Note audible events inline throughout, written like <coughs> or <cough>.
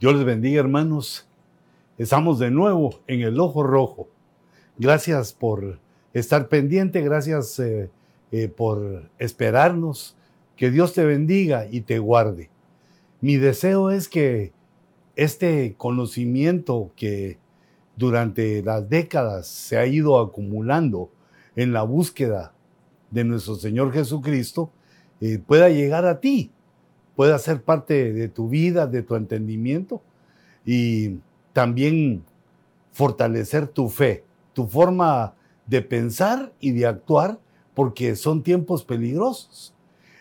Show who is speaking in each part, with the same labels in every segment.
Speaker 1: Dios les bendiga, hermanos. Estamos de nuevo en el ojo rojo. Gracias por estar pendiente, gracias eh, eh, por esperarnos. Que Dios te bendiga y te guarde. Mi deseo es que este conocimiento que durante las décadas se ha ido acumulando en la búsqueda de nuestro Señor Jesucristo eh, pueda llegar a ti, pueda ser parte de tu vida, de tu entendimiento y también fortalecer tu fe, tu forma de pensar y de actuar, porque son tiempos peligrosos.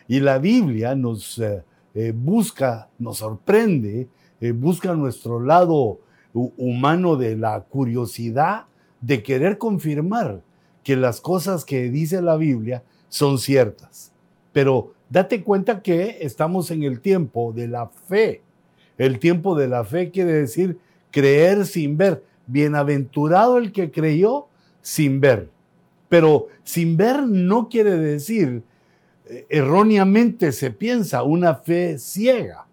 Speaker 1: Y la Biblia nos eh, eh, busca, nos sorprende, busca nuestro lado humano de la curiosidad de querer confirmar que las cosas que dice la Biblia son ciertas. Pero date cuenta que estamos en el tiempo de la fe. El tiempo de la fe quiere decir creer sin ver. Bienaventurado el que creyó sin ver. Pero sin ver no quiere decir, eh, erróneamente se piensa, una fe ciega.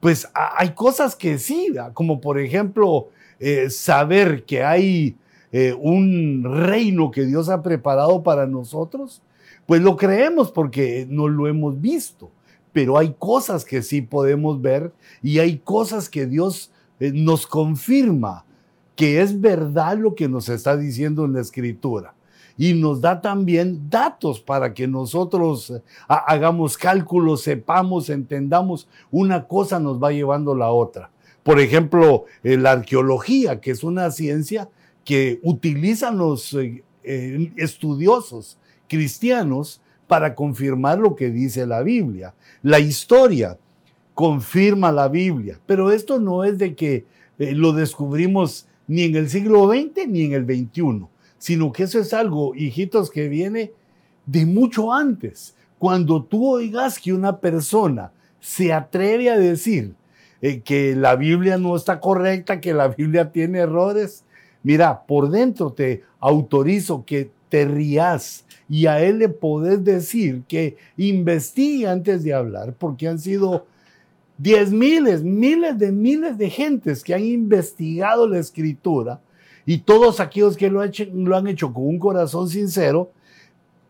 Speaker 1: Pues hay cosas que sí, como por ejemplo eh, saber que hay eh, un reino que Dios ha preparado para nosotros, pues lo creemos porque no lo hemos visto. Pero hay cosas que sí podemos ver y hay cosas que Dios eh, nos confirma que es verdad lo que nos está diciendo en la escritura. Y nos da también datos para que nosotros eh, hagamos cálculos, sepamos, entendamos. Una cosa nos va llevando la otra. Por ejemplo, la arqueología, que es una ciencia que utilizan los eh, eh, estudiosos cristianos para confirmar lo que dice la Biblia. La historia confirma la Biblia, pero esto no es de que eh, lo descubrimos ni en el siglo XX ni en el XXI, sino que eso es algo, hijitos, que viene de mucho antes. Cuando tú oigas que una persona se atreve a decir que la Biblia no está correcta, que la Biblia tiene errores, Mira, por dentro te autorizo que te rías y a él le podés decir que investigue antes de hablar, porque han sido diez miles, miles de miles de gentes que han investigado la escritura y todos aquellos que lo, han hecho con un corazón sincero,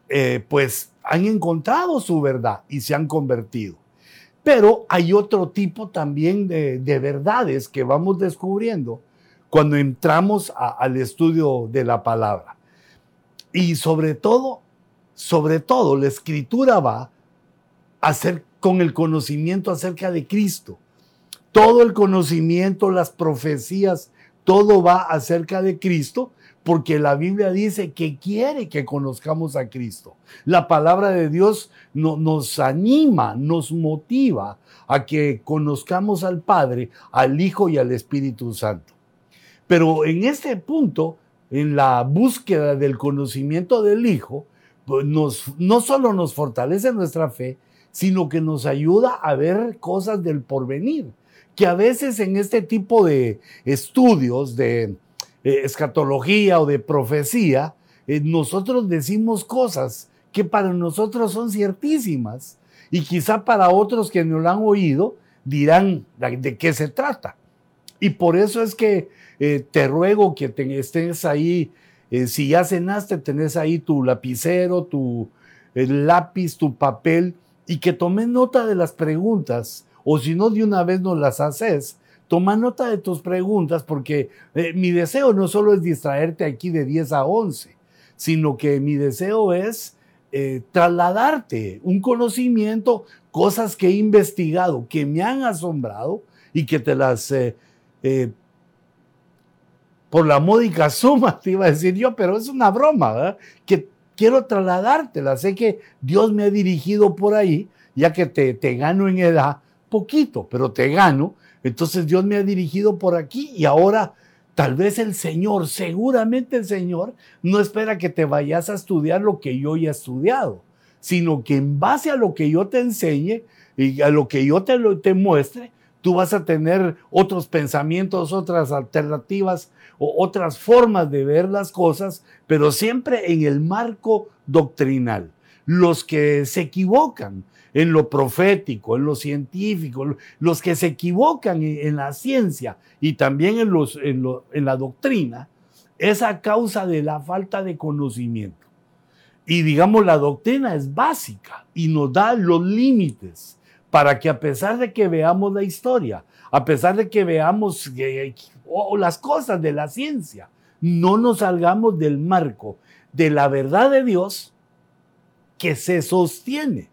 Speaker 1: eh, pues han encontrado su verdad y se han convertido. Pero hay otro tipo también de verdades que vamos descubriendo cuando entramos al estudio de la palabra. Y sobre todo, sobre todo, la escritura va a ser con el conocimiento acerca de Cristo. Todo el conocimiento, las profecías, todo va acerca de Cristo, porque la Biblia dice que quiere que conozcamos a Cristo. La palabra de Dios nos anima, nos motiva a que conozcamos al Padre, al Hijo y al Espíritu Santo. Pero en este punto, en la búsqueda del conocimiento del Hijo, pues no solo nos fortalece nuestra fe, sino que nos ayuda a ver cosas del porvenir, que a veces en este tipo de estudios de eh, escatología o de profecía, eh, nosotros decimos cosas que para nosotros son ciertísimas y quizá para otros que no lo han oído dirán de qué se trata. Y por eso es que eh, te ruego que estés ahí, eh, si ya cenaste, tenés ahí tu lapicero, tu lápiz, tu papel, y que tomes nota de las preguntas, o si no de una vez no las haces, toma nota de tus preguntas, porque eh, mi deseo no solo es distraerte aquí de 10 a 11, sino que mi deseo es trasladarte un conocimiento, cosas que he investigado, que me han asombrado y que te las por la módica suma, <laughs> te iba a decir yo, pero es una broma, ¿verdad? Que quiero trasladártela. Sé que Dios me ha dirigido por ahí, ya que te, te gano en edad, poquito, pero te gano. Entonces Dios me ha dirigido por aquí y ahora tal vez el Señor, seguramente el Señor, no espera que te vayas a estudiar lo que yo ya he estudiado, sino que en base a lo que yo te enseñe y a lo que yo te, te muestre, tú vas a tener otros pensamientos, otras alternativas otras formas de ver las cosas, pero siempre en el marco doctrinal. los que se equivocan en lo profético, en lo científico, los que se equivocan en, la ciencia y también en, en la doctrina, es a causa de la falta de conocimiento. Y digamos, la doctrina es básica y nos da los límites para que a pesar de que veamos la historia, a pesar de que veamos las cosas de la ciencia, no nos salgamos del marco de la verdad de Dios que se sostiene.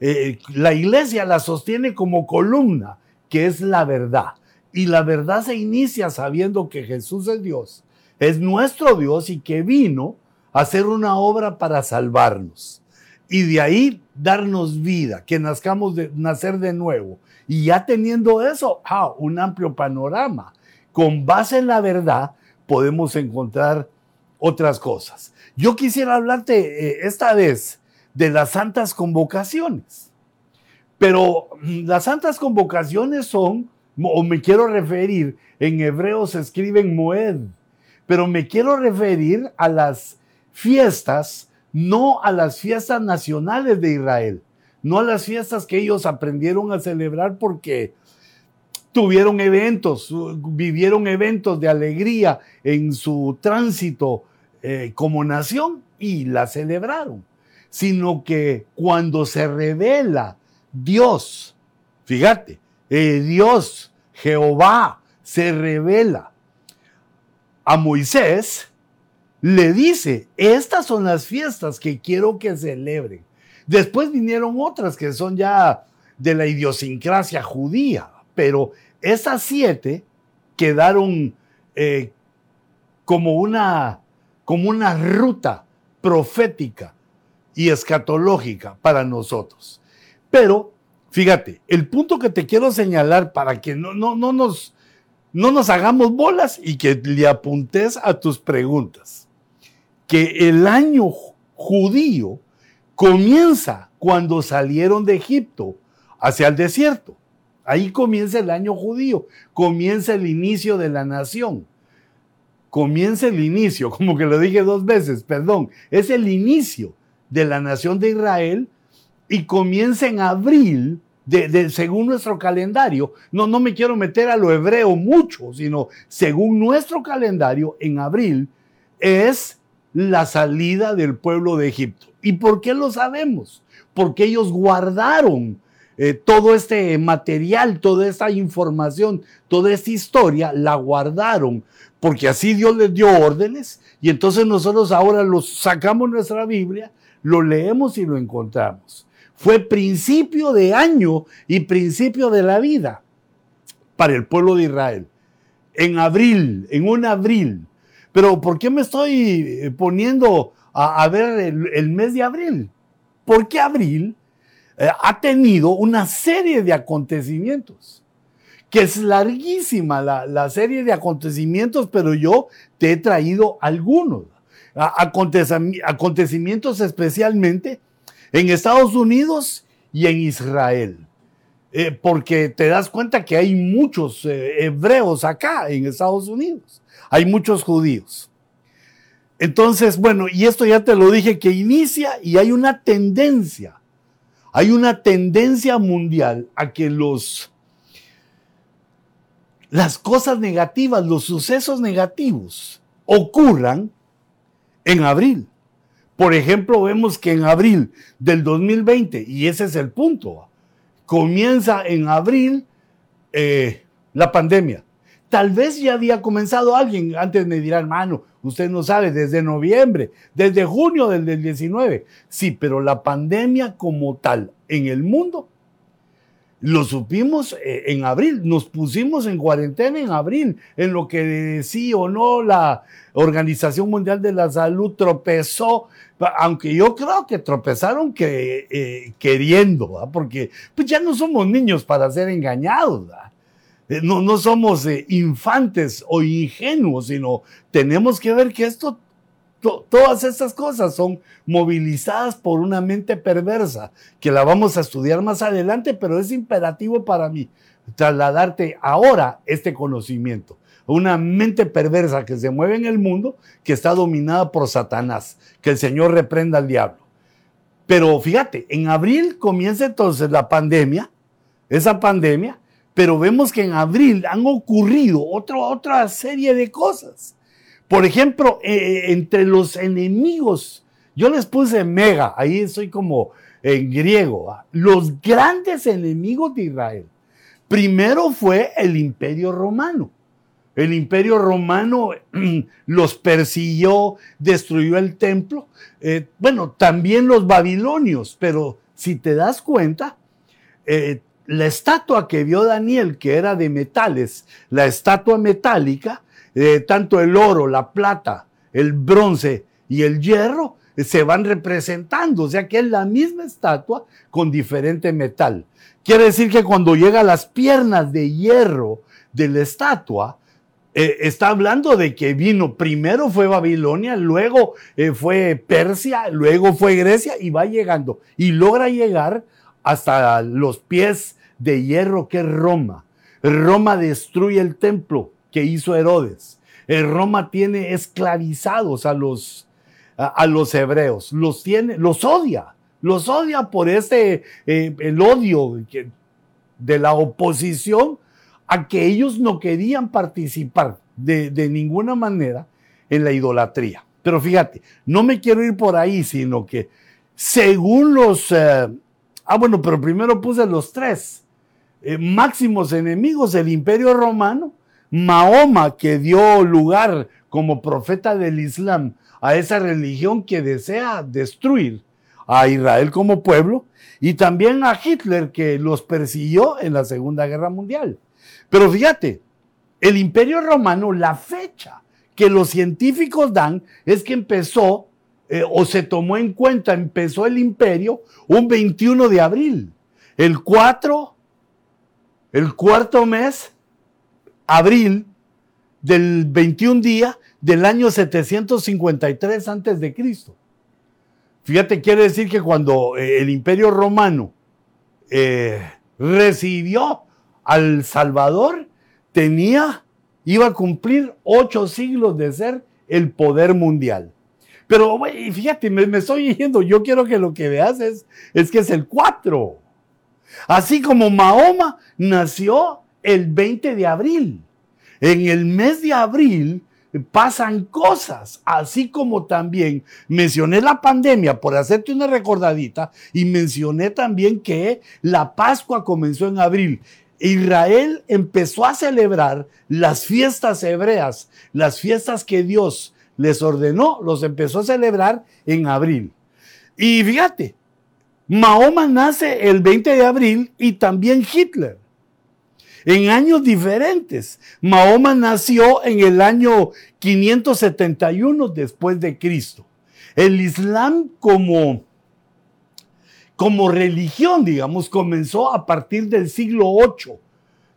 Speaker 1: Eh, la iglesia la sostiene como columna, que es la verdad. Y la verdad se inicia sabiendo que Jesús es Dios, es nuestro Dios y que vino a hacer una obra para salvarnos. Y de ahí darnos vida, que nazcamos de nacer de nuevo. Y ya teniendo eso, ah, un amplio panorama. Con base en la verdad podemos encontrar otras cosas. Yo quisiera hablarte eh, esta vez de las santas convocaciones. Pero mm, las santas convocaciones son, o me quiero referir, en hebreo se escriben Moed, pero me quiero referir a las fiestas, no a las fiestas nacionales de Israel, no a las fiestas que ellos aprendieron a celebrar porque tuvieron eventos, vivieron eventos de alegría en su tránsito eh, como nación y la celebraron, sino que cuando se revela Dios, fíjate, eh, Dios, Jehová, se revela a Moisés, le dice, estas son las fiestas que quiero que celebren. Después vinieron otras que son ya de la idiosincrasia judía, pero esas siete quedaron eh, como, una, como una ruta profética y escatológica para nosotros. Pero, fíjate, el punto que te quiero señalar para que no, no, no, nos, no nos hagamos bolas y que le apuntes a tus preguntas, que el año judío comienza cuando salieron de Egipto hacia el desierto. Ahí comienza el año judío, comienza el inicio de la nación. Comienza el inicio, <laughs> como que lo dije dos veces, perdón, es el inicio de la nación de Israel y comienza en abril, de, según nuestro calendario. No, no me quiero meter a lo hebreo mucho, sino según nuestro calendario, en abril es la salida del pueblo de Egipto. ¿Y por qué lo sabemos? Porque ellos guardaron eh, todo este material, toda esta información, toda esta historia, la guardaron, porque así Dios les dio órdenes y entonces nosotros ahora los sacamos nuestra Biblia, lo leemos y lo encontramos. Fue principio de año y principio de la vida para el pueblo de Israel. En abril, en un abril. Pero ¿por qué me estoy eh, poniendo a, ver el, el mes de abril? Porque abril eh, ha tenido una serie de acontecimientos, que es larguísima la, serie de acontecimientos, pero yo te he traído algunos. Acontecimientos especialmente en Estados Unidos y en Israel. Eh, porque te das cuenta que hay muchos eh, hebreos acá en Estados Unidos, hay muchos judíos. Entonces, bueno, y esto ya te lo dije que inicia y hay una tendencia hay una tendencia mundial a que las cosas negativas, los sucesos negativos ocurran en abril. Por ejemplo, vemos que en abril del 2020, y ese es el punto, comienza en abril eh, la pandemia. Tal vez ya había comenzado alguien, antes me dirá, hermano, usted no sabe, desde noviembre, desde junio del, 19. Sí, pero la pandemia como tal en el mundo, lo supimos eh, en abril, nos pusimos en cuarentena en abril, en lo que sí o no la Organización Mundial de la Salud tropezó, aunque yo creo que tropezaron que, eh, queriendo, porque pues ya no somos niños para ser engañados. Eh, no, no somos eh, infantes o ingenuos, sino tenemos que ver que esto, todas estas cosas son movilizadas por una mente perversa, que la vamos a estudiar más adelante, pero es imperativo para mí trasladarte ahora este conocimiento. Una mente perversa que se mueve en el mundo, que está dominada por Satanás, que el Señor reprenda al diablo. Pero fíjate, en abril comienza entonces la pandemia, esa pandemia, pero vemos que en abril han ocurrido otra serie de cosas. Por ejemplo, eh, eh, entre los enemigos, yo les puse mega, ahí soy como en griego, los grandes enemigos de Israel. Primero fue el imperio romano. El imperio romano <clears throat> los persiguió, destruyó el templo. Eh, bueno, también los babilonios, pero si te das cuenta, la estatua que vio Daniel, que era de metales, la estatua metálica, eh, tanto el oro, la plata, el bronce y el hierro eh, se van representando, o sea que es la misma estatua con diferente metal. Quiere decir que cuando llega a las piernas de hierro de la estatua, eh, está hablando de que vino, primero fue Babilonia, luego fue Persia, luego fue Grecia y va llegando y logra llegar hasta los pies de hierro que es Roma. Roma destruye el templo, que hizo Herodes. Roma tiene esclavizados a los, a, los hebreos, los tiene, los odia, los odia por ese, eh, el odio de la oposición a que ellos no querían participar de, ninguna manera en la idolatría. Pero fíjate, no me quiero ir por ahí, sino que según los... Eh, ah, bueno, pero primero puse los tres eh, máximos enemigos del imperio romano Mahoma, que dio lugar como profeta del Islam a esa religión que desea destruir a Israel como pueblo, y también a Hitler, que los persiguió en la Segunda Guerra Mundial. Pero fíjate, el imperio romano, la fecha que los científicos dan es que empezó eh, o se tomó en cuenta, empezó el imperio un 21 de abril. El 4, el cuarto mes abril del 21 día del año 753 antes de Cristo. Fíjate, quiere decir que cuando eh, el imperio romano eh, recibió al Salvador, tenía, iba a cumplir ocho siglos de ser el poder mundial. Pero fíjate, me, estoy diciendo, yo quiero que lo que veas es, es que es el 4. Así como Mahoma nació el 20 de abril. En el mes de abril pasan cosas, así como también mencioné la pandemia por hacerte una recordadita y mencioné también que la Pascua comenzó en abril. Israel empezó a celebrar las fiestas hebreas, las fiestas que Dios les ordenó, los empezó a celebrar en abril. Y fíjate, Mahoma nace el 20 de abril y también Hitler en años diferentes. Mahoma nació en el año 571 después de Cristo. El Islam como, como religión, digamos, comenzó a partir del siglo 8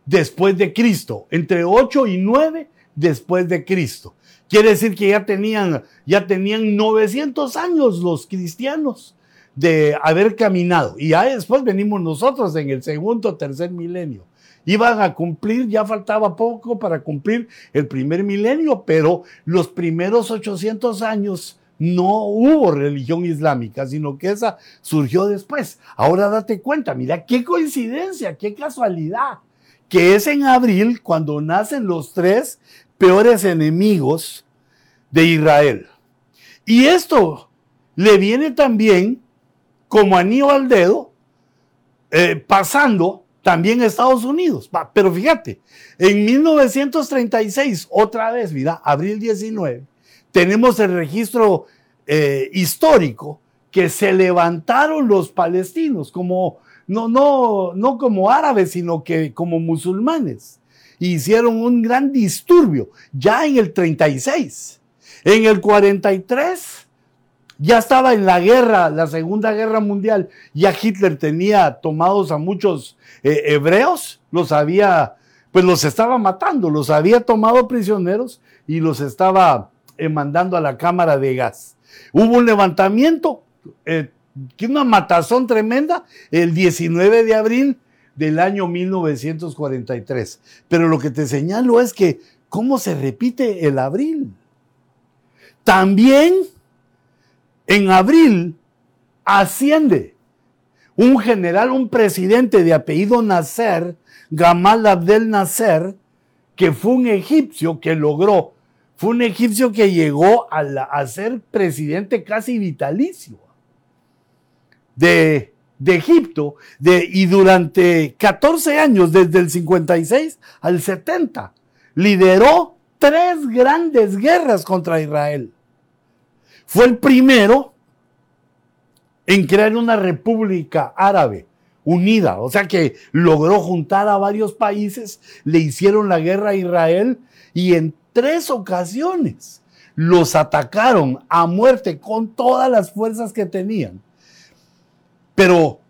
Speaker 1: después de Cristo, entre 8 y 9 después de Cristo. Quiere decir que ya tenían, ya tenían 900 años los cristianos de haber caminado. Y ya después venimos nosotros en el segundo, tercer milenio. Iban a cumplir, ya faltaba poco para cumplir el primer milenio, pero los primeros 800 años no hubo religión islámica, sino que esa surgió después. Ahora date cuenta, mira qué coincidencia, qué casualidad, que es en abril cuando nacen los tres peores enemigos de Israel. Y esto le viene también como anillo al dedo, eh, pasando también Estados Unidos. Pero fíjate, en 1936, otra vez, mira, abril 19, tenemos el registro eh, histórico que se levantaron los palestinos como, no, no, no como árabes, sino que como musulmanes. Hicieron un gran disturbio ya en el 36. En el 43 ya estaba en la guerra, la Segunda Guerra Mundial, ya Hitler tenía tomados a muchos eh, hebreos, los había, pues los estaba matando, los había tomado prisioneros y los estaba eh, mandando a la cámara de gas. Hubo un levantamiento, eh, una matazón tremenda, el 19 de abril del año 1943. Pero lo que te señalo es que, ¿cómo se repite el abril? También en abril asciende un general, un presidente de apellido Nasser, Gamal Abdel Nasser, que fue un egipcio que logró, fue un egipcio que llegó a, ser presidente casi vitalicio de, Egipto de, y durante 14 años, desde el 56 al 70, lideró tres grandes guerras contra Israel. Fue el primero en crear una república árabe unida, o sea que logró juntar a varios países, le hicieron la guerra a Israel y en tres ocasiones los atacaron a muerte con todas las fuerzas que tenían. Pero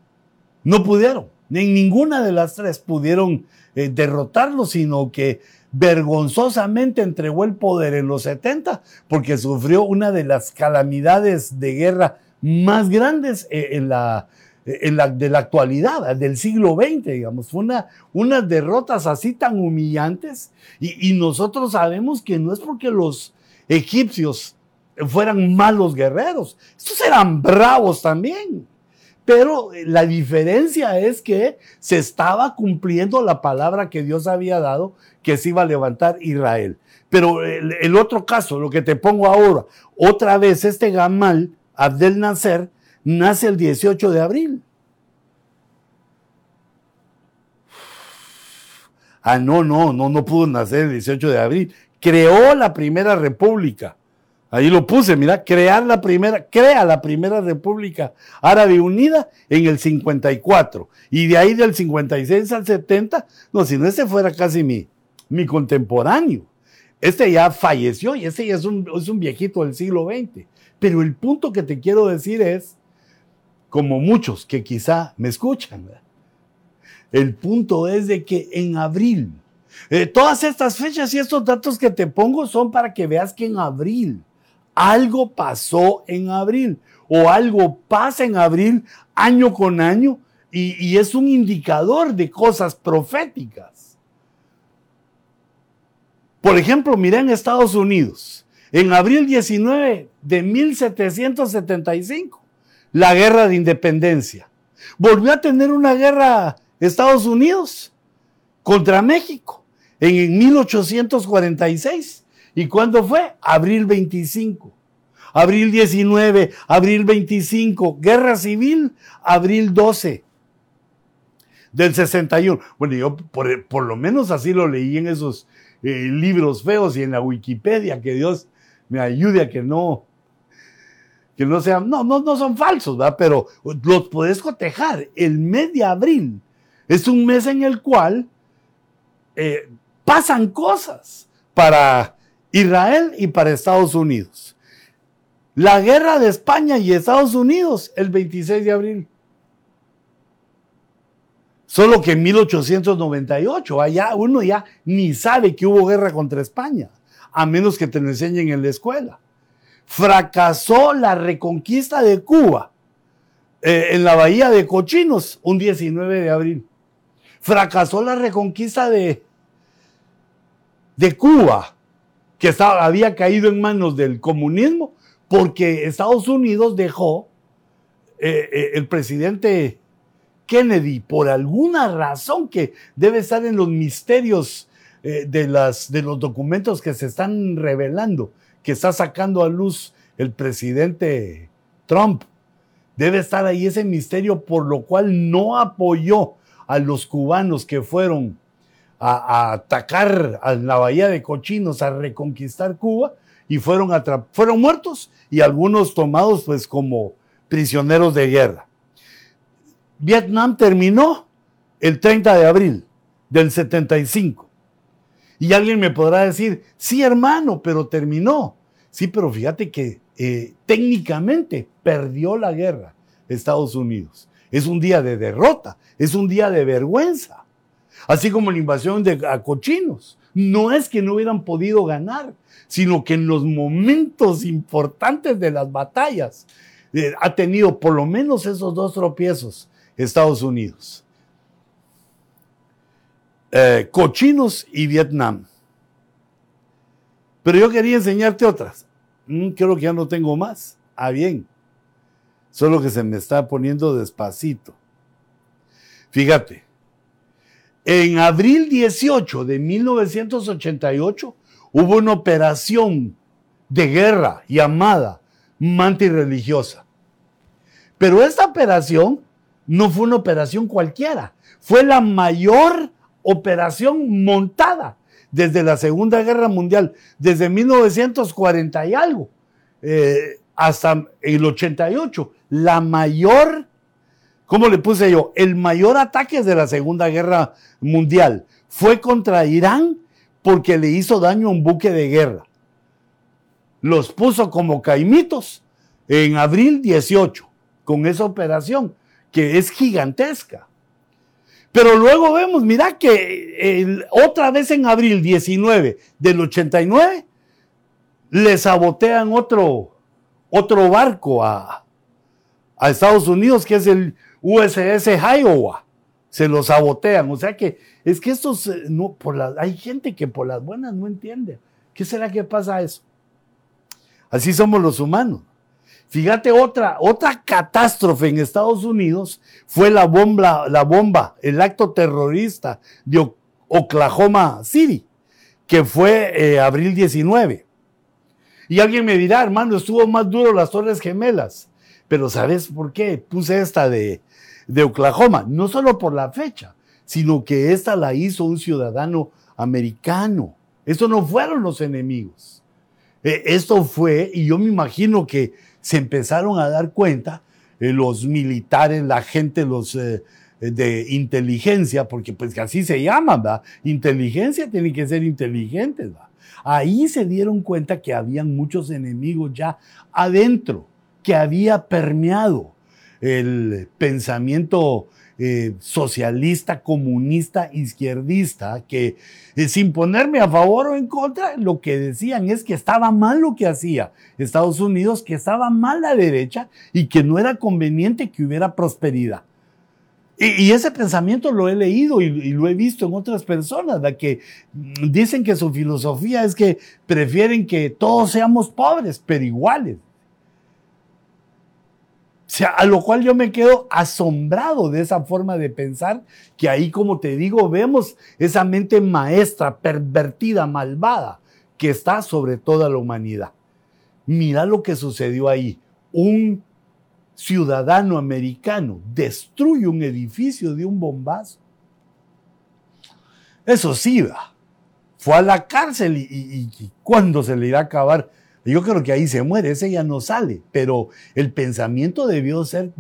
Speaker 1: no pudieron, en ninguna de las tres pudieron eh, derrotarlos, sino que vergonzosamente entregó el poder en los 70 porque sufrió una de las calamidades de guerra más grandes eh, en la, en la, de la actualidad, del siglo XX, digamos. Fue una, unas derrotas así tan humillantes y nosotros sabemos que no es porque los egipcios fueran malos guerreros, estos eran bravos también. Pero eh, la diferencia es que se estaba cumpliendo la palabra que Dios había dado, que se iba a levantar Israel. Pero el, el otro caso, lo que te pongo ahora, otra vez este Gamal Abdel Nasser nace el 18 de abril. Ah, no, no, no, no pudo nacer el 18 de abril. Creó la primera república. Ahí lo puse, mira, crear la primera, crea la primera república árabe unida en el 54. Y de ahí del 56 al 70, no, si no, este fuera casi mi, mi contemporáneo. Este ya falleció y este ya es un, es un viejito del siglo XX. Pero el punto que te quiero decir es, como muchos que quizá me escuchan, el punto es de que en abril, eh, todas estas fechas y estos datos que te pongo son para que veas que en abril algo pasó en abril o algo pasa en abril año con año y, es un indicador de cosas proféticas. Por ejemplo, mira en Estados Unidos, en abril 19 de 1775, la guerra de independencia. Volvió a tener una guerra Estados Unidos contra México en 1846. ¿Y cuándo fue? Abril 25. Abril 19, abril 25, guerra civil, abril 12 del 61. Bueno, yo por, lo menos así lo leí en esos eh, libros feos y en la Wikipedia, que Dios me ayude a que no, que no sean, no, no, no son falsos, ¿verdad? Pero los puedes cotejar. El mes de abril es un mes en el cual eh, pasan cosas para Israel y para Estados Unidos. La guerra de España y Estados Unidos el 26 de abril. Solo que en 1898, allá uno ya ni sabe que hubo guerra contra España a menos que te lo enseñen en la escuela. Fracasó la reconquista de Cuba eh, en la bahía de Cochinos un 19 de abril. Fracasó la reconquista de, de Cuba, que había caído en manos del comunismo, porque Estados Unidos dejó eh, eh, el presidente Kennedy, por alguna razón que debe estar en los misterios eh, de, las, de los documentos que se están revelando, que está sacando a luz el presidente Trump. Debe estar ahí ese misterio por lo cual no apoyó a los cubanos que fueron a, atacar a la bahía de Cochinos, a reconquistar Cuba, y fueron, fueron muertos y algunos tomados pues como prisioneros de guerra. Vietnam terminó el 30 de abril del 75. Y alguien me podrá decir, sí hermano, pero terminó. Sí, pero fíjate que eh, técnicamente perdió la guerra Estados Unidos. Es un día de derrota, es un día de vergüenza. Así como la invasión de cochinos. No es que no hubieran podido ganar, sino que en los momentos importantes de las batallas eh, ha tenido por lo menos esos dos tropiezos Estados Unidos. Eh, cochinos y Vietnam. Pero yo quería enseñarte otras. Mm, creo que ya no tengo más. Ah, bien. Solo que se me está poniendo despacito. Fíjate, en abril 18 de 1988 hubo una operación de guerra llamada Manti Religiosa. Pero esta operación no fue una operación cualquiera, fue la mayor operación montada desde la Segunda Guerra Mundial, desde 1940 y algo, eh, hasta el 88, la mayor, ¿cómo le puse yo? El mayor ataque de la Segunda Guerra Mundial fue contra Irán porque le hizo daño a un buque de guerra. Los puso como caimitos en abril 18 con esa operación que es gigantesca. Pero luego vemos, mira que otra vez en abril 19 del 89 le sabotean otro, otro barco a, a Estados Unidos, que es el USS Iowa. Se lo sabotean. O sea que es que estos, eh, no, por hay gente que por las buenas no entiende. ¿Qué será que pasa eso? Así somos los humanos. Fíjate, otra, otra catástrofe en Estados Unidos fue la bomba, la bomba, el acto terrorista de Oklahoma City, que fue eh, abril 19. Y alguien me dirá, hermano, estuvo más duro las Torres Gemelas. Pero ¿sabes por qué puse esta de, de Oklahoma? No solo por la fecha, sino que esta la hizo un ciudadano americano. Eso no fueron los enemigos. E, esto fue, y yo me imagino que se empezaron a dar cuenta eh, los militares, la gente, los eh, de inteligencia, porque pues así se llaman, ¿verdad? Inteligencia tiene que ser inteligentes, ¿verdad? Ahí se dieron cuenta que habían muchos enemigos ya adentro, que había permeado el pensamiento eh, socialista, comunista, izquierdista, que eh, sin ponerme a favor o en contra, lo que decían es que estaba mal lo que hacía Estados Unidos, que estaba mal la derecha y que no era conveniente que hubiera prosperidad. Y, ese pensamiento lo he leído y, lo he visto en otras personas, la que mm, dicen que su filosofía es que prefieren que todos seamos pobres, pero iguales sea, a lo cual yo me quedo asombrado de esa forma de pensar, que ahí, como te digo, vemos esa mente maestra, pervertida, malvada, que está sobre toda la humanidad. Mira lo que sucedió ahí. Un ciudadano americano destruye un edificio de un bombazo. Eso sí, va. Fue a la cárcel y, y ¿cuándo se le irá a acabar yo creo que ahí se muere, ese ya no sale, pero el pensamiento debió ser,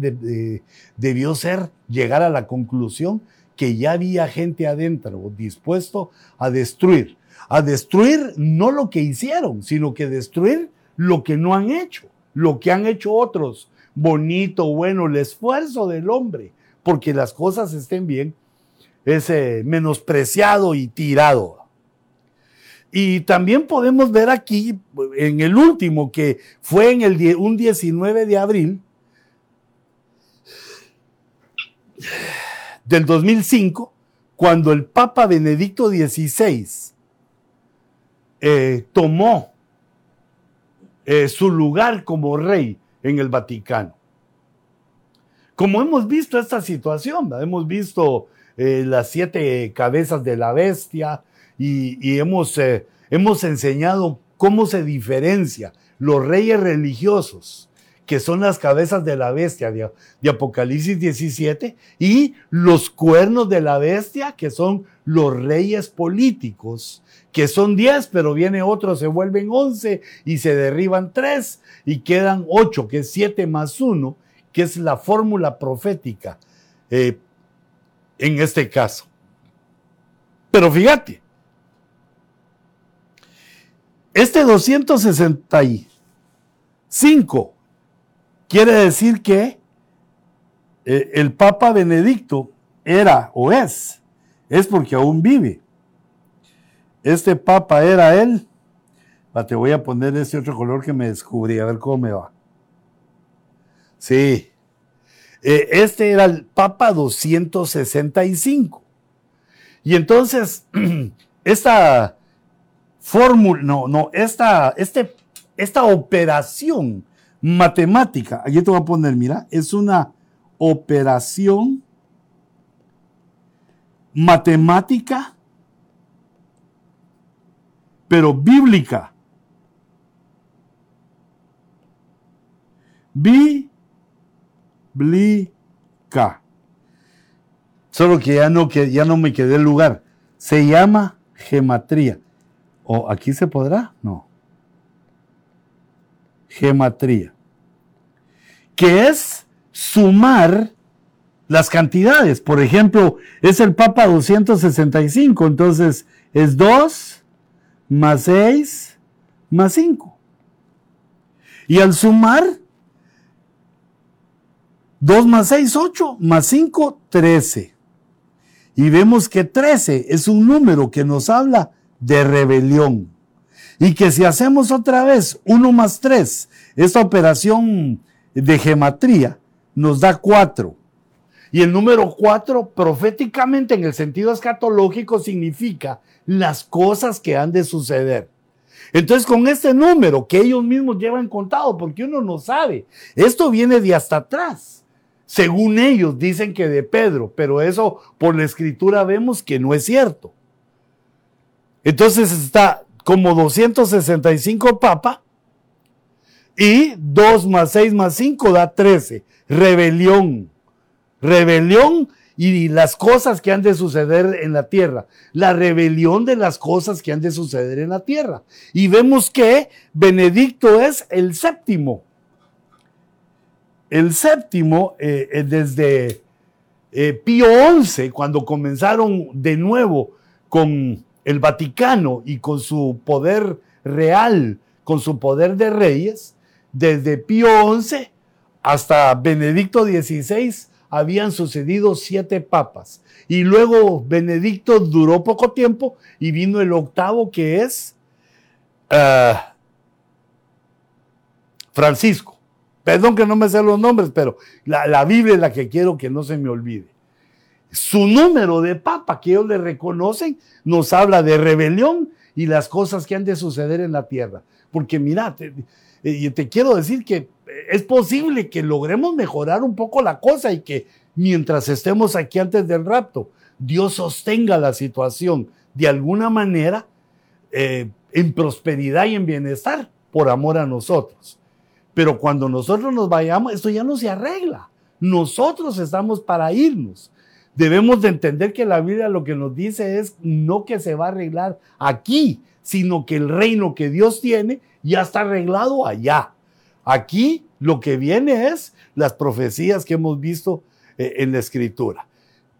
Speaker 1: debió ser llegar a la conclusión que ya había gente adentro dispuesto a destruir. A destruir no lo que hicieron, sino que destruir lo que no han hecho, lo que han hecho otros. Bonito, bueno, el esfuerzo del hombre, porque las cosas estén bien, es menospreciado y tirado. Y también podemos ver aquí, en el último, que fue en el un 19 de abril del 2005, cuando el Papa Benedicto XVI eh, tomó eh, su lugar como rey en el Vaticano. Como hemos visto esta situación, hemos visto eh, las siete cabezas de la bestia, y, hemos, eh, hemos enseñado cómo se diferencia los reyes religiosos, que son las cabezas de la bestia de, de, Apocalipsis 17, y los cuernos de la bestia, que son los reyes políticos, que son 10, pero viene otro, se vuelven 11 y se derriban 3 y quedan 8, que es 7 más 1, que es la fórmula profética eh, en este caso. Pero fíjate, este 265 quiere decir que eh, el Papa Benedicto era o es, es porque aún vive. Este Papa era él. te voy a poner ese otro color que me descubrí, a ver cómo me va. Sí. Eh, este era el Papa 265. Y entonces, <clears throat> esta fórmula, no, no, esta, este, esta operación matemática. Aquí te voy a poner, mira, es una operación matemática, pero bíblica. Bíblica. Solo que ya no, que ya no me quedé el lugar. Se llama gematría. ¿O aquí se podrá? No. Gematría. Que es sumar las cantidades. Por ejemplo, es el Papa 265, entonces es 2 más 6 más 5. Y al sumar, 2 más 6, 8, más 5, 13. Y vemos que 13 es un número que nos habla de rebelión. Y que si hacemos otra vez 1 más 3, esta operación de gematría, nos da 4. Y el número 4, proféticamente en el sentido escatológico, significa las cosas que han de suceder. Entonces, con este número que ellos mismos llevan contado, porque uno no sabe, esto viene de hasta atrás. Según ellos dicen que de Pedro, pero eso por la escritura vemos que no es cierto. Entonces está como 265 papa y 2 más 6 más 5 da 13. Rebelión. Rebelión y las cosas que han de suceder en la tierra. La rebelión de las cosas que han de suceder en la tierra. Y vemos que Benedicto es el séptimo. El séptimo, eh, eh, desde eh, Pío XI, cuando comenzaron de nuevo con el Vaticano y con su poder real, con su poder de reyes, desde Pío XI hasta Benedicto XVI habían sucedido siete papas. Y luego Benedicto duró poco tiempo y vino el octavo que es Francisco. Perdón que no me sé los nombres, pero la, Biblia es la que quiero que no se me olvide. Su número de papa que ellos le reconocen nos habla de rebelión y las cosas que han de suceder en la tierra. Porque mira, te, eh, te quiero decir que es posible que logremos mejorar un poco la cosa y que mientras estemos aquí antes del rapto, Dios sostenga la situación de alguna manera eh, en prosperidad y en bienestar por amor a nosotros. Pero cuando nosotros nos vayamos, esto ya no se arregla. Nosotros estamos para irnos. Debemos de entender que la Biblia lo que nos dice es no que se va a arreglar aquí, sino que el reino que Dios tiene ya está arreglado allá. Aquí lo que viene es las profecías que hemos visto eh, en la escritura.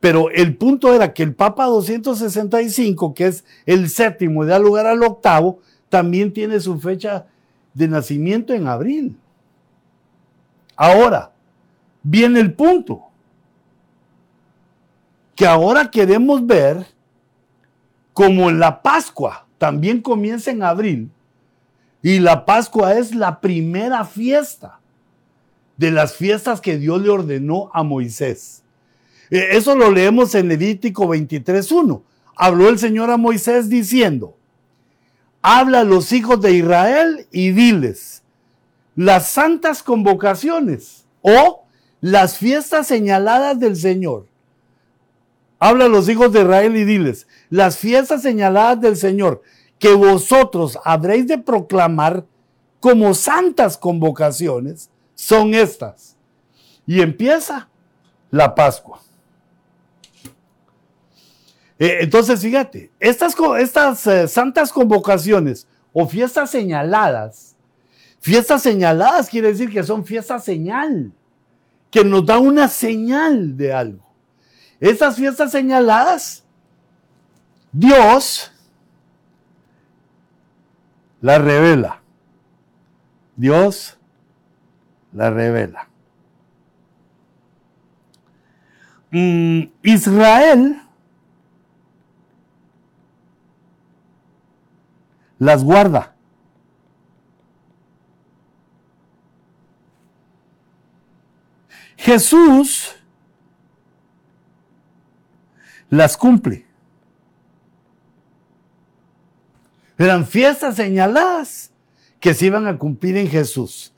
Speaker 1: Pero el punto era que el Papa 265, que es el séptimo y da lugar al octavo, también tiene su fecha de nacimiento en abril. Ahora, viene el punto. Que ahora queremos ver como la Pascua también comienza en abril. Y la Pascua es la primera fiesta de las fiestas que Dios le ordenó a Moisés. E, eso lo leemos en Levítico 23.1. Habló el Señor a Moisés diciendo, habla a los hijos de Israel y diles, las santas convocaciones o las fiestas señaladas del Señor. Habla a los hijos de Israel y diles, las fiestas señaladas del Señor que vosotros habréis de proclamar como santas convocaciones son estas. Y empieza la Pascua. Eh, entonces, fíjate, estas, eh, santas convocaciones o fiestas señaladas Fiestas señaladas quiere decir que son fiestas señal, que nos da una señal de algo. Estas fiestas señaladas, Dios la revela. Dios la revela. Mm, Israel las guarda. Jesús las cumple. Eran fiestas señaladas que se iban a cumplir en Jesús.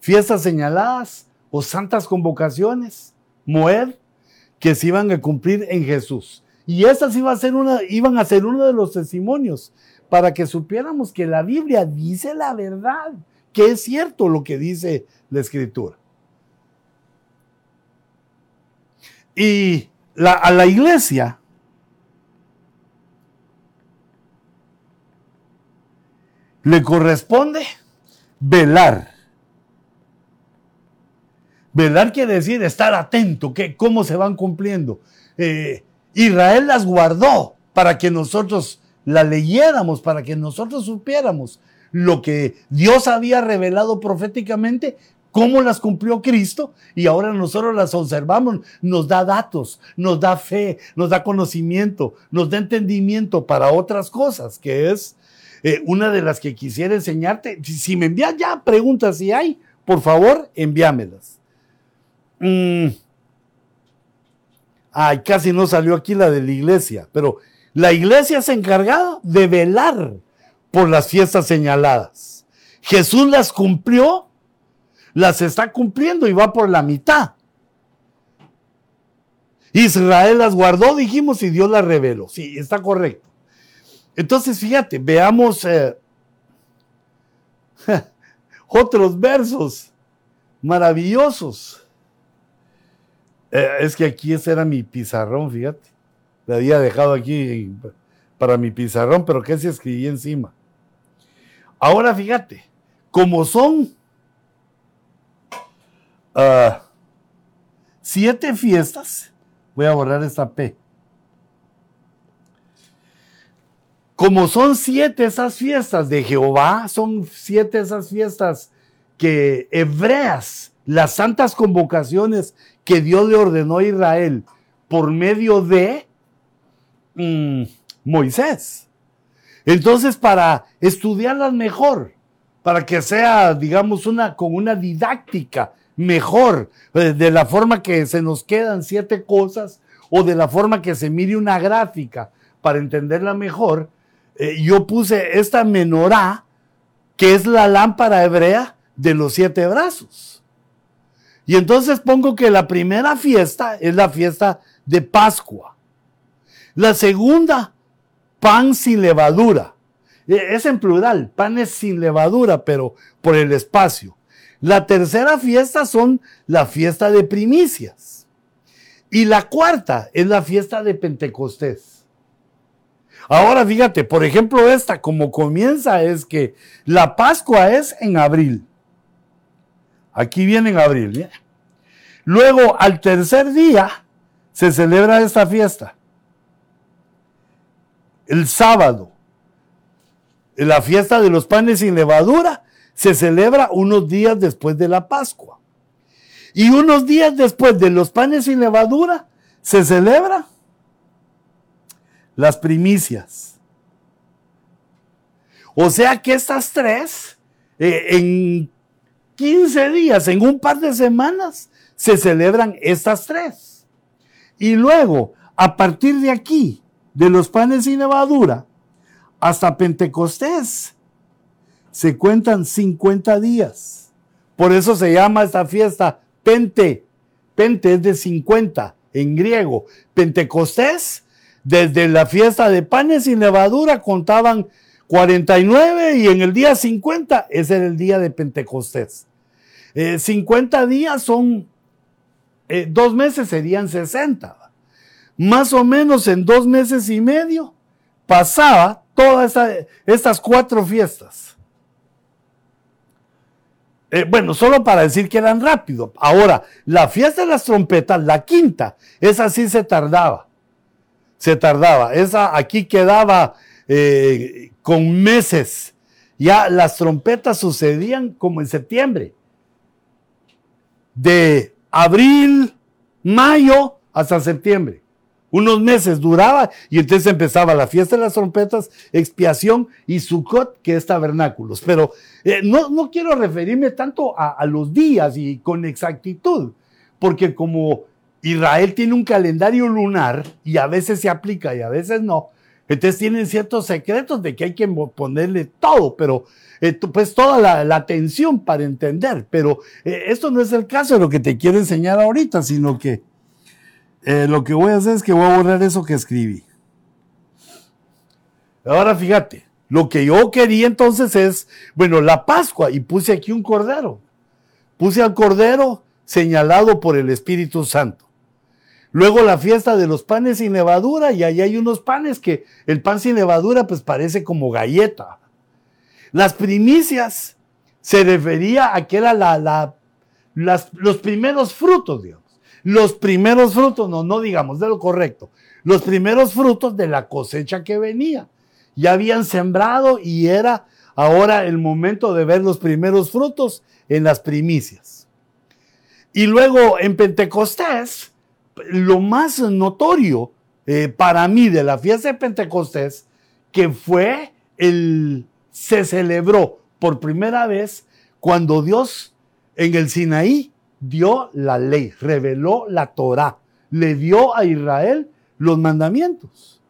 Speaker 1: fiestas señaladas o santas convocaciones, Moed, que se iban a cumplir en Jesús. Y estas iban a ser, una, iban a ser uno de los testimonios para que supiéramos que la Biblia dice la verdad, que es cierto lo que dice la Escritura. Y a la iglesia le corresponde velar. Velar quiere decir estar atento, que, cómo se van cumpliendo. Eh, Israel las guardó para que nosotros la leyéramos, para que nosotros supiéramos lo que Dios había revelado proféticamente, cómo las cumplió Cristo y ahora nosotros las observamos, nos da datos, nos da fe, nos da conocimiento, nos da entendimiento para otras cosas, que es eh, una de las que quisiera enseñarte. Si, me envías ya preguntas si hay, por favor, envíamelas. Mm. Ay, casi no salió aquí la de la iglesia, pero la iglesia se encargada de velar por las fiestas señaladas. Jesús las cumplió, las está cumpliendo y va por la mitad. Israel las guardó, dijimos, y Dios las reveló. Sí, está correcto. Entonces, fíjate, veamos eh, <laughs> otros versos maravillosos. Eh, es que aquí ese era mi pizarrón, fíjate. Le había dejado aquí para mi pizarrón, pero que se escribí encima. Ahora fíjate, como son ah, siete fiestas, voy a borrar esta P. Como son siete esas fiestas de Jehová, son siete esas fiestas que hebreas, las santas convocaciones que Dios le ordenó a Israel por medio de mm, Moisés. Entonces, para estudiarlas mejor, para que sea, digamos, una, con una didáctica mejor, eh, de la forma que se nos quedan siete cosas o de la forma que se mire una gráfica para entenderla mejor, eh, yo puse esta menorá, que es la lámpara hebrea de los siete brazos. Y entonces pongo que la primera fiesta es la fiesta de Pascua. La segunda, pan sin levadura. E, es en plural, panes sin levadura, pero por el espacio. La tercera fiesta son la fiesta de primicias. Y la cuarta es la fiesta de Pentecostés. Ahora fíjate, por ejemplo, esta como comienza es que la Pascua es en abril. Aquí viene en abril. Luego, al tercer día, se celebra esta fiesta. El sábado, la fiesta de los panes sin levadura, se celebra unos días después de la Pascua. Y unos días después de los panes sin levadura, se celebra las primicias. O sea que estas tres, eh, en 15 días, en un par de semanas, se celebran estas tres. Y luego, a partir de aquí, de los panes sin levadura, hasta Pentecostés, se cuentan 50 días. Por eso se llama esta fiesta Pente. Pente es de 50 en griego. Pentecostés desde la fiesta de panes sin levadura contaban 49 y en el día 50, ese era el día de Pentecostés. 50 eh, días son, eh, dos meses serían 60. Más o menos en dos meses y medio pasaba todas estas cuatro fiestas. Eh, bueno, solo para decir que eran rápido. Ahora, la fiesta de las trompetas, la quinta, esa sí se tardaba se tardaba. Esa aquí quedaba eh, con meses. Ya las trompetas sucedían como en septiembre. De abril, mayo hasta septiembre. Unos meses duraba y entonces empezaba la fiesta de las trompetas, expiación y Sukkot, que es tabernáculos. Pero eh, no, no, quiero referirme tanto a, los días y con exactitud, porque como Israel tiene un calendario lunar y a veces se aplica y a veces no. Entonces tienen ciertos secretos de que hay que ponerle todo, pero eh, pues toda la, atención para entender. Pero eh, esto no es el caso de lo que te quiero enseñar ahorita, sino que eh, lo que voy a hacer es que voy a borrar eso que escribí. Ahora fíjate, lo que yo quería entonces es, bueno, la Pascua, y puse aquí un cordero. Puse al cordero señalado por el Espíritu Santo. Luego la fiesta de los panes sin levadura, y ahí hay unos panes que el pan sin levadura pues parece como galleta. Las primicias se refería a que era la, los primeros frutos, Dios. Los primeros frutos, no, no digamos de lo correcto, los primeros frutos de la cosecha que venía. Ya habían sembrado y era ahora el momento de ver los primeros frutos en las primicias. Y luego en Pentecostés, lo más notorio eh, para mí de la fiesta de Pentecostés, que fue el, se celebró por primera vez cuando Dios en el Sinaí dio la ley, reveló la Torah, le dio a Israel los mandamientos.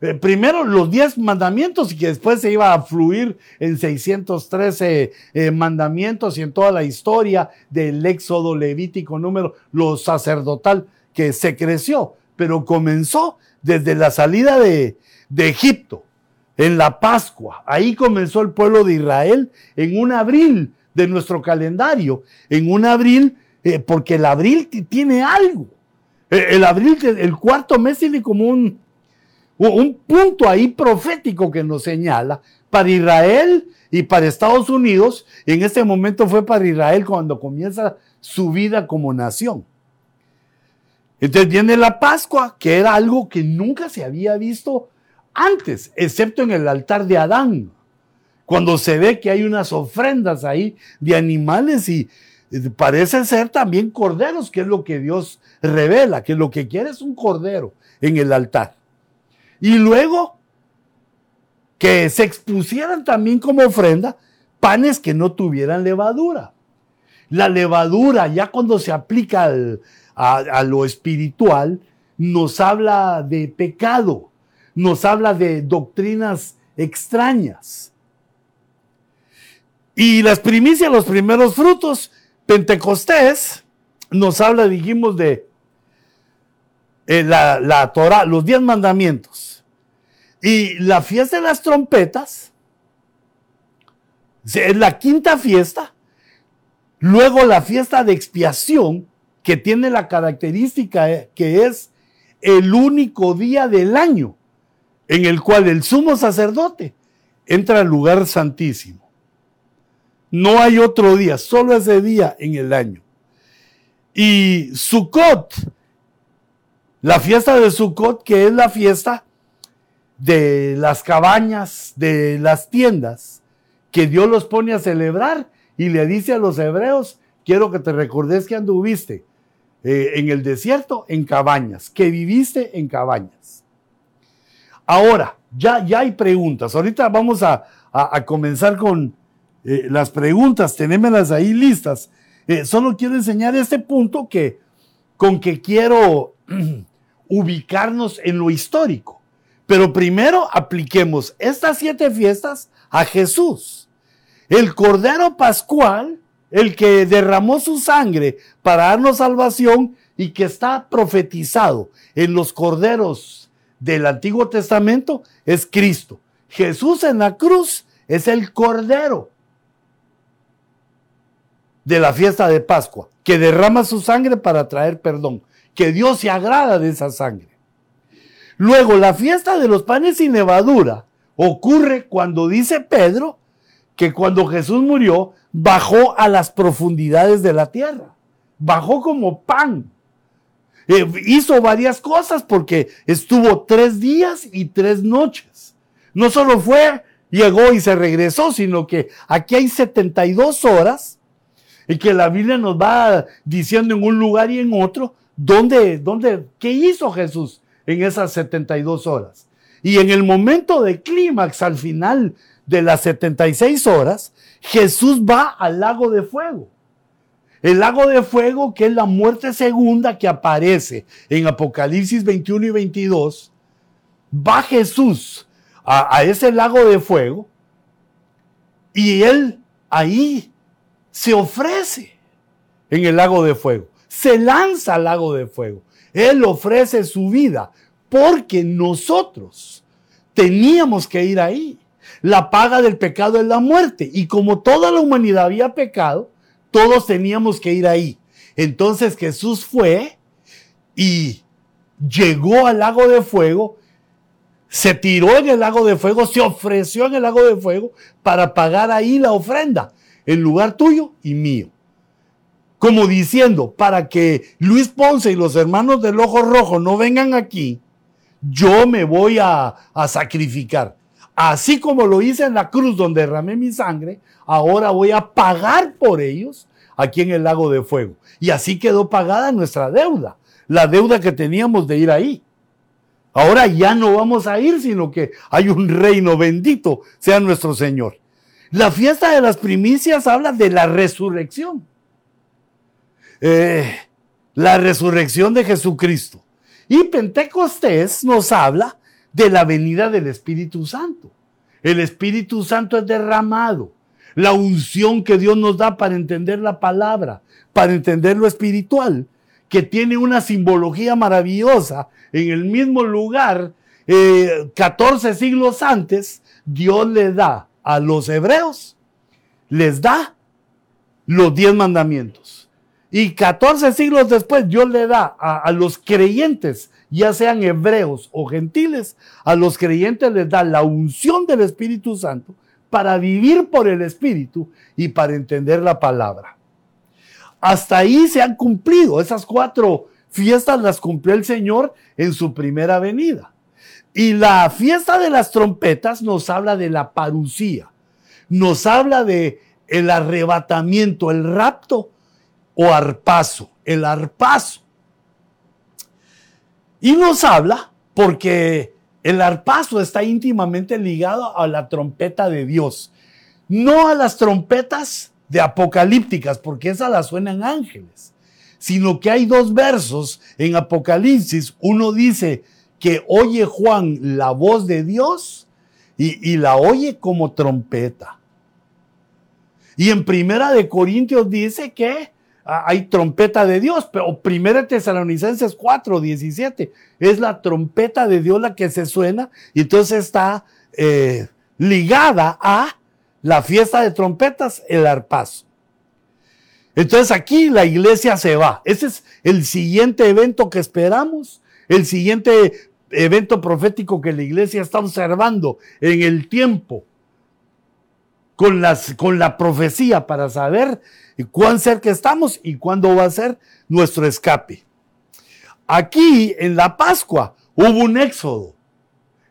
Speaker 1: Eh, primero los diez mandamientos y que después se iba a fluir en 613 eh, mandamientos y en toda la historia del Éxodo Levítico número, lo sacerdotal que se creció, pero comenzó desde la salida de, Egipto, en la Pascua. Ahí comenzó el pueblo de Israel en un abril de nuestro calendario, en un abril, eh, porque el abril tiene algo. Eh, el abril, el cuarto mes tiene como un, un punto ahí profético que nos señala para Israel y para Estados Unidos. En este momento fue para Israel cuando comienza su vida como nación. Entonces viene la Pascua, que era algo que nunca se había visto antes, excepto en el altar de Adán, cuando se ve que hay unas ofrendas ahí de animales y eh, parece ser también corderos, que es lo que Dios revela, que lo que quiere es un cordero en el altar. Y luego que se expusieran también como ofrenda panes que no tuvieran levadura. La levadura, ya cuando se aplica a, lo espiritual, nos habla de pecado, nos habla de doctrinas extrañas. Y las primicias, los primeros frutos, Pentecostés, nos habla, dijimos, de eh, la, la Torah, los diez mandamientos. Y la fiesta de las trompetas es la quinta fiesta. Luego la fiesta de expiación, que tiene la característica eh, que es el único día del año en el cual el sumo sacerdote entra al lugar santísimo. No hay otro día, solo ese día en el año. Y Sukkot, la fiesta de Sukkot, que es la fiesta de las cabañas, de las tiendas, que Dios los pone a celebrar y le dice a los hebreos, quiero que te recordes que anduviste eh, en el desierto, en cabañas, que viviste en cabañas. Ahora, ya, ya hay preguntas. Ahorita vamos a, comenzar con eh, las preguntas, tenémelas ahí listas. Eh, solo quiero enseñar este punto que, con que quiero <clears throat> ubicarnos en lo histórico. Pero primero apliquemos estas siete fiestas a Jesús. El Cordero Pascual el que derramó su sangre para darnos salvación y que está profetizado en los corderos del Antiguo Testamento es Cristo. Jesús en la cruz es el cordero de la fiesta de Pascua, que derrama su sangre para traer perdón, que Dios se agrada de esa sangre. Luego, la fiesta de los panes sin levadura ocurre cuando dice Pedro que cuando Jesús murió, bajó a las profundidades de la tierra. Bajó como pan. Eh, hizo varias cosas porque estuvo tres días y tres noches. No solo fue, llegó y se regresó, sino que aquí hay 72 horas y que la Biblia nos va diciendo en un lugar y en otro dónde, dónde, qué hizo Jesús en esas 72 horas. Y en el momento de clímax, al final de las 76 horas, Jesús va al lago de fuego. El lago de fuego, que es la muerte segunda que aparece en Apocalipsis 21 y 22, va Jesús a, ese lago de fuego y él ahí se ofrece en el lago de fuego, se lanza al lago de fuego. Él ofrece su vida porque nosotros teníamos que ir ahí. La paga del pecado es la muerte y como toda la humanidad había pecado, todos teníamos que ir ahí. Entonces Jesús fue y llegó al lago de fuego se tiró en el lago de fuego, se ofreció en el lago de fuego para pagar ahí la ofrenda, en lugar tuyo y mío. Como diciendo, para que Luis Ponce y los hermanos del Ojo Rojo no vengan aquí, yo me voy a, a sacrificar. Así como lo hice en la cruz donde derramé mi sangre, ahora voy a pagar por ellos aquí en el lago de fuego. Y así quedó pagada nuestra deuda, la deuda que teníamos de ir ahí. Ahora ya no vamos a ir, sino que hay un reino bendito, sea nuestro Señor. La fiesta de las primicias habla de la resurrección. Eh, la resurrección de Jesucristo. Y Pentecostés nos habla de la venida del Espíritu Santo. El Espíritu Santo es derramado. La unción que Dios nos da para entender la palabra, para entender lo espiritual, que tiene una simbología maravillosa en el mismo lugar, 14 eh, siglos antes, Dios le da a los hebreos, les da los 10 mandamientos. Y 14 siglos después, Dios le da a, a los creyentes, ya sean hebreos o gentiles, a los creyentes les da la unción del Espíritu Santo para vivir por el Espíritu y para entender la palabra. Hasta ahí se han cumplido esas cuatro fiestas, las cumplió el Señor en su primera venida. Y la fiesta de las trompetas nos habla de la parucía, nos habla de el arrebatamiento, el rapto o arpazo, el arpazo. Y nos habla porque el arpazo está íntimamente ligado a la trompeta de Dios, no a las trompetas de apocalípticas, porque esas las suenan ángeles, sino que hay dos versos en Apocalipsis. Uno dice que oye Juan la voz de Dios y, la oye como trompeta. Y en Primera de Corintios dice que hay trompeta de Dios, pero Primera Tesalonicenses 4, 17 es la trompeta de Dios la que se suena y entonces está eh, ligada a la fiesta de trompetas, el arpazo. Entonces aquí la iglesia se va. Ese es el siguiente evento que esperamos, el siguiente evento profético que la iglesia está observando en el tiempo con, las, con la profecía para saber cuán cerca estamos y cuándo va a ser nuestro escape. Aquí en la Pascua hubo un éxodo.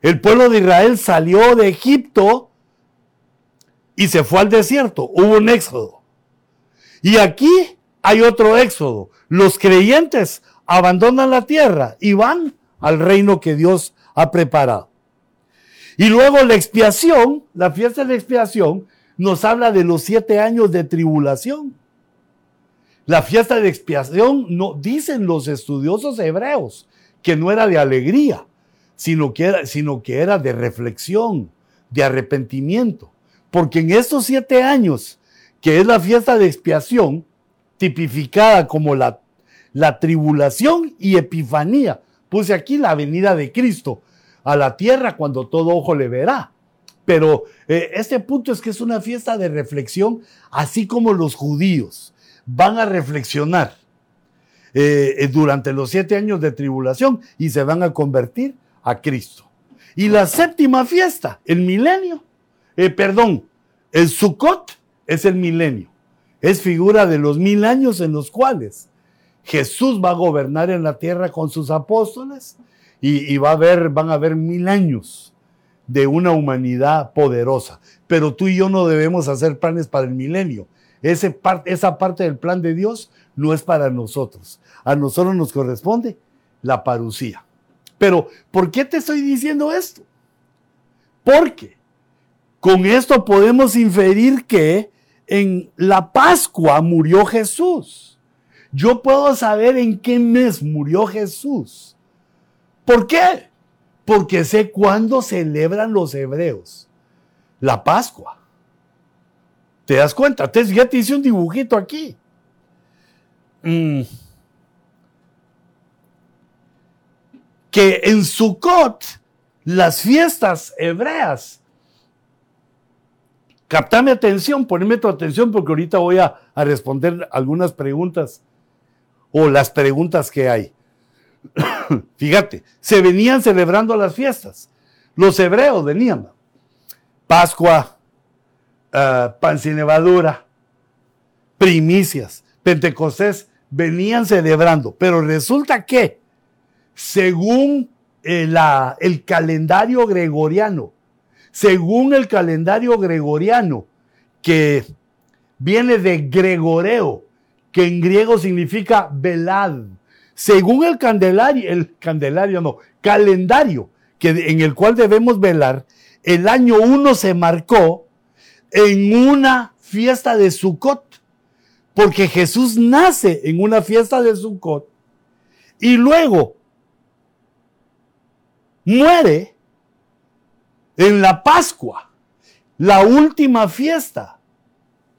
Speaker 1: El pueblo de Israel salió de Egipto y se fue al desierto. Hubo un éxodo. Y aquí hay otro éxodo. Los creyentes abandonan la tierra y van al reino que Dios ha preparado. Y luego la expiación, la fiesta de la expiación, nos habla de los siete años de tribulación. La fiesta de expiación, no, dicen los estudiosos hebreos, que no era de alegría, sino que era, sino que era de reflexión, de arrepentimiento. Porque en estos siete años, que es la fiesta de expiación, tipificada como la, la tribulación y epifanía, puse aquí la venida de Cristo a la tierra cuando todo ojo le verá. Pero eh, este punto es que es una fiesta de reflexión, así como los judíos van a reflexionar eh, eh, durante los siete años de tribulación y se van a convertir a Cristo. Y la séptima fiesta, el milenio, perdón, el Sukkot es el milenio. Es figura de los mil años en los cuales Jesús va a gobernar en la tierra con sus apóstoles y, va a haber, van a haber mil años de una humanidad poderosa. Pero tú y yo no debemos hacer planes para el milenio. Ese esa parte del plan de Dios no es para nosotros. A nosotros nos corresponde la parucía. Pero, ¿por qué te estoy diciendo esto? Porque con esto podemos inferir que en la Pascua murió Jesús. Yo puedo saber en qué mes murió Jesús. ¿Por qué? porque sé cuándo celebran los hebreos la Pascua. ¿Te das cuenta? Entonces ya te hice un dibujito aquí. Mm. Que en Sukkot, las fiestas hebreas, captame atención, poneme tu atención porque ahorita voy a responder algunas preguntas o las preguntas que hay. <coughs> Fíjate, se venían celebrando las fiestas. Los hebreos venían. Pascua, uh, pan sin levadura, primicias, Pentecostés, venían celebrando. Pero resulta que, según el, calendario gregoriano, según el calendario gregoriano, que viene de Gregoreo, que en griego significa velad, según el candelario, el candelario no, calendario que, en el cual debemos velar, el año 1 se marcó en una fiesta de Sukkot, porque Jesús nace en una fiesta de Sukkot y luego muere en la Pascua, la última fiesta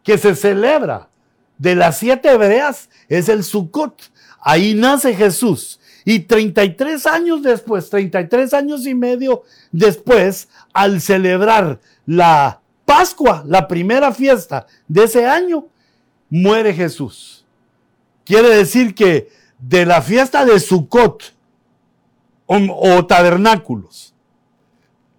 Speaker 1: que se celebra de las siete hebreas es el Sukkot. Ahí nace Jesús. Y 33 años después, 33 años y medio después, al celebrar la Pascua, la primera fiesta de ese año, muere Jesús. Quiere decir que de la fiesta de Sukkot o, o tabernáculos,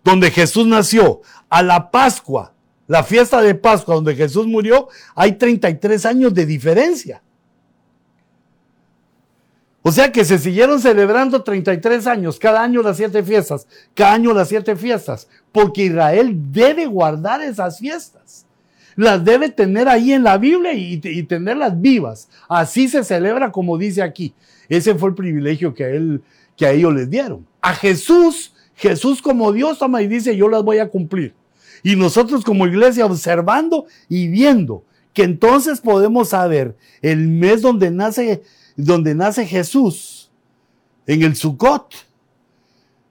Speaker 1: donde Jesús nació, a la Pascua, la fiesta de Pascua donde Jesús murió, hay 33 años de diferencia. O sea que se siguieron celebrando 33 años, cada año las siete fiestas, cada año las siete fiestas, porque Israel debe guardar esas fiestas. Las debe tener ahí en la Biblia y, tenerlas vivas. Así se celebra como dice aquí. Ese fue el privilegio que a, él, que a ellos les dieron. A Jesús, Jesús como Dios toma y dice, yo las voy a cumplir. Y nosotros como iglesia observando y viendo que entonces podemos saber el mes donde nace donde nace Jesús, en el Sukkot,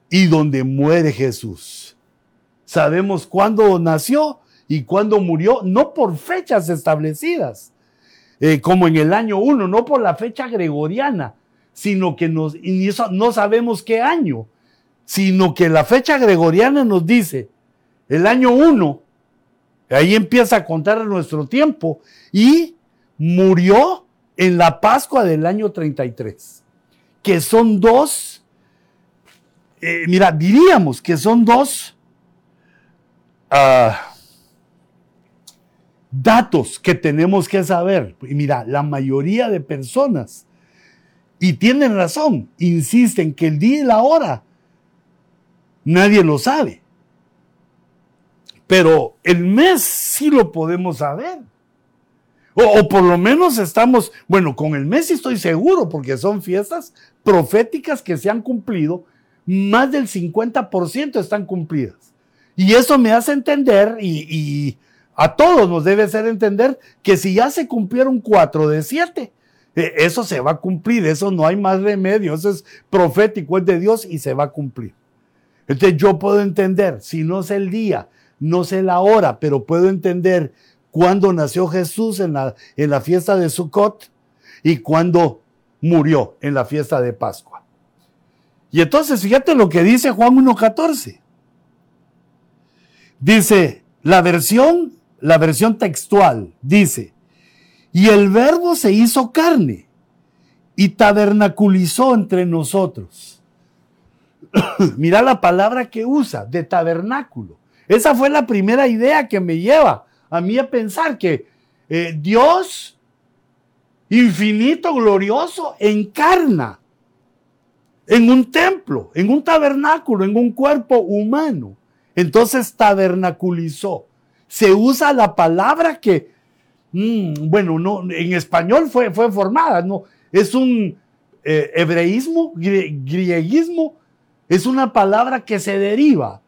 Speaker 1: y donde muere Jesús. Sabemos cuándo nació y cuándo murió, no por fechas establecidas, eh, como en el año 1, no por la fecha gregoriana, sino que nos, y no sabemos qué año, sino que la fecha gregoriana nos dice el año 1, ahí empieza a contar nuestro tiempo, y murió en la Pascua del año 33, que son dos, eh, mira, diríamos que son dos ah, datos que tenemos que saber. Y mira, la mayoría de personas, y tienen razón, insisten que el día y la hora nadie lo sabe. Pero el mes sí lo podemos saber. O, por lo menos estamos, bueno, con el mes estoy seguro, porque son fiestas proféticas que se han cumplido, más del 50% están cumplidas. Y eso me hace entender, y, a todos nos debe hacer entender, que si ya se cumplieron cuatro de siete, e, eso se va a cumplir, eso no hay más remedio, eso es profético, es de Dios y se va a cumplir. Entonces yo puedo entender, si no sé el día, no sé la hora, pero puedo entender cuando nació Jesús en la, en la fiesta de Sukkot y cuando murió en la fiesta de Pascua. Y entonces fíjate lo que dice Juan 1.14. Dice, la versión, la versión textual, dice, y el verbo se hizo carne y tabernaculizó entre nosotros. <coughs> Mira la palabra que usa, de tabernáculo. Esa fue la primera idea que me lleva a mí a pensar que eh, Dios infinito, glorioso, encarna en un templo, en un tabernáculo, en un cuerpo humano. Entonces tabernaculizó. Se usa la palabra que, mm, bueno, no, en español fue, fue formada, no, es un eh, hebreísmo, grieguismo, es una palabra que se deriva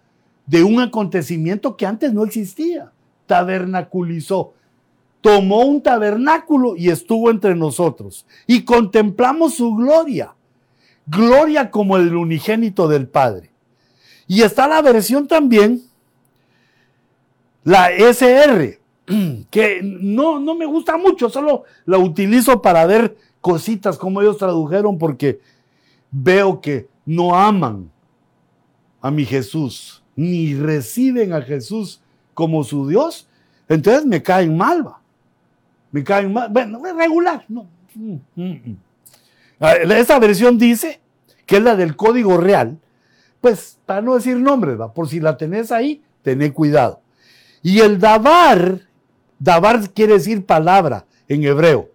Speaker 1: de un acontecimiento que antes no existía tabernaculizó. Tomó un tabernáculo y estuvo entre nosotros. Y contemplamos su gloria. Gloria como el unigénito del Padre. Y está la versión también, la SR, <clears throat> que no, no me gusta mucho, solo la utilizo para ver cositas como ellos tradujeron porque veo que no aman a mi Jesús, ni reciben a Jesús como su Dios, entonces me caen mal, va. Me caen mal, bueno, regular, no. Mm, mm, mm. Ah, versión dice que es la del código real, pues para no decir nombres, ¿va? por si la tenés ahí, tené cuidado. Y el dabar, dabar quiere decir palabra en hebreo,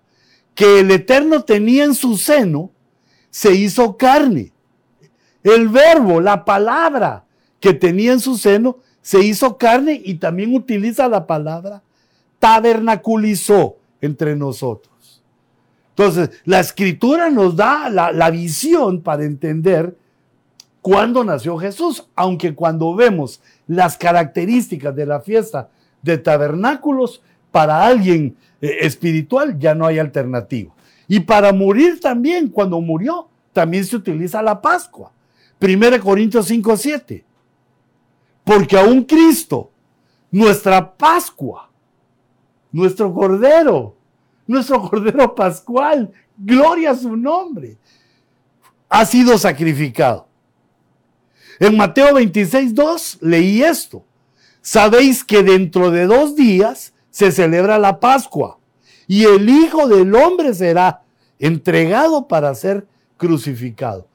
Speaker 1: que el Eterno tenía en su seno, se hizo carne. El verbo, la palabra que tenía en su seno, se hizo carne y también utiliza la palabra tabernaculizó entre nosotros. Entonces, la escritura nos da la, visión para entender cuándo nació Jesús, aunque cuando vemos las características de la fiesta de tabernáculos, para alguien eh, espiritual ya no hay alternativa. Y para morir también, cuando murió, también se utiliza la Pascua. 1 Corintios 5, 7. Porque aún Cristo, nuestra Pascua, nuestro Cordero, nuestro Cordero Pascual, gloria a su nombre, ha sido sacrificado. En Mateo 26, 2 leí esto. Sabéis que dentro de dos días se celebra la Pascua y el Hijo del Hombre será entregado para ser crucificado.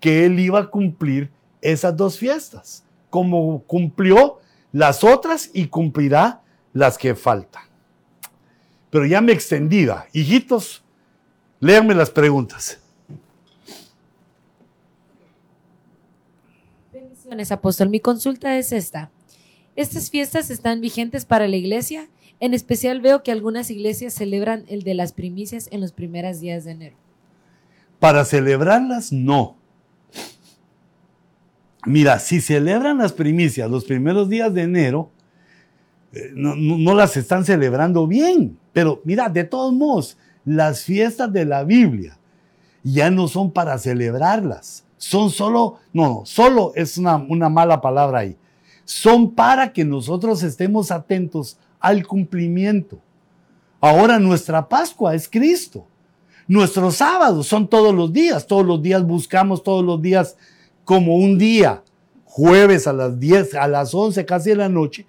Speaker 1: Que él iba a cumplir esas dos fiestas, como cumplió las otras y cumplirá las que faltan. Pero ya me extendida. Hijitos, léanme las preguntas.
Speaker 2: Bendiciones, apóstol. Mi consulta es esta. ¿Estas fiestas están vigentes para la iglesia? En especial veo que algunas iglesias celebran el de las primicias en los primeros días de enero.
Speaker 1: Para celebrarlas, no. Mira, si celebran las primicias los primeros días de enero, eh, no, las están celebrando bien. Pero mira, de todos modos, las fiestas de la Biblia ya no son para celebrarlas. Son solo, no, no, solo es una, una mala palabra ahí. Son para que nosotros estemos atentos al cumplimiento. Ahora nuestra Pascua es Cristo. Nuestros sábados son todos los días. Todos los días buscamos todos los días como un día. Jueves a las 10, a las 11, casi de la noche.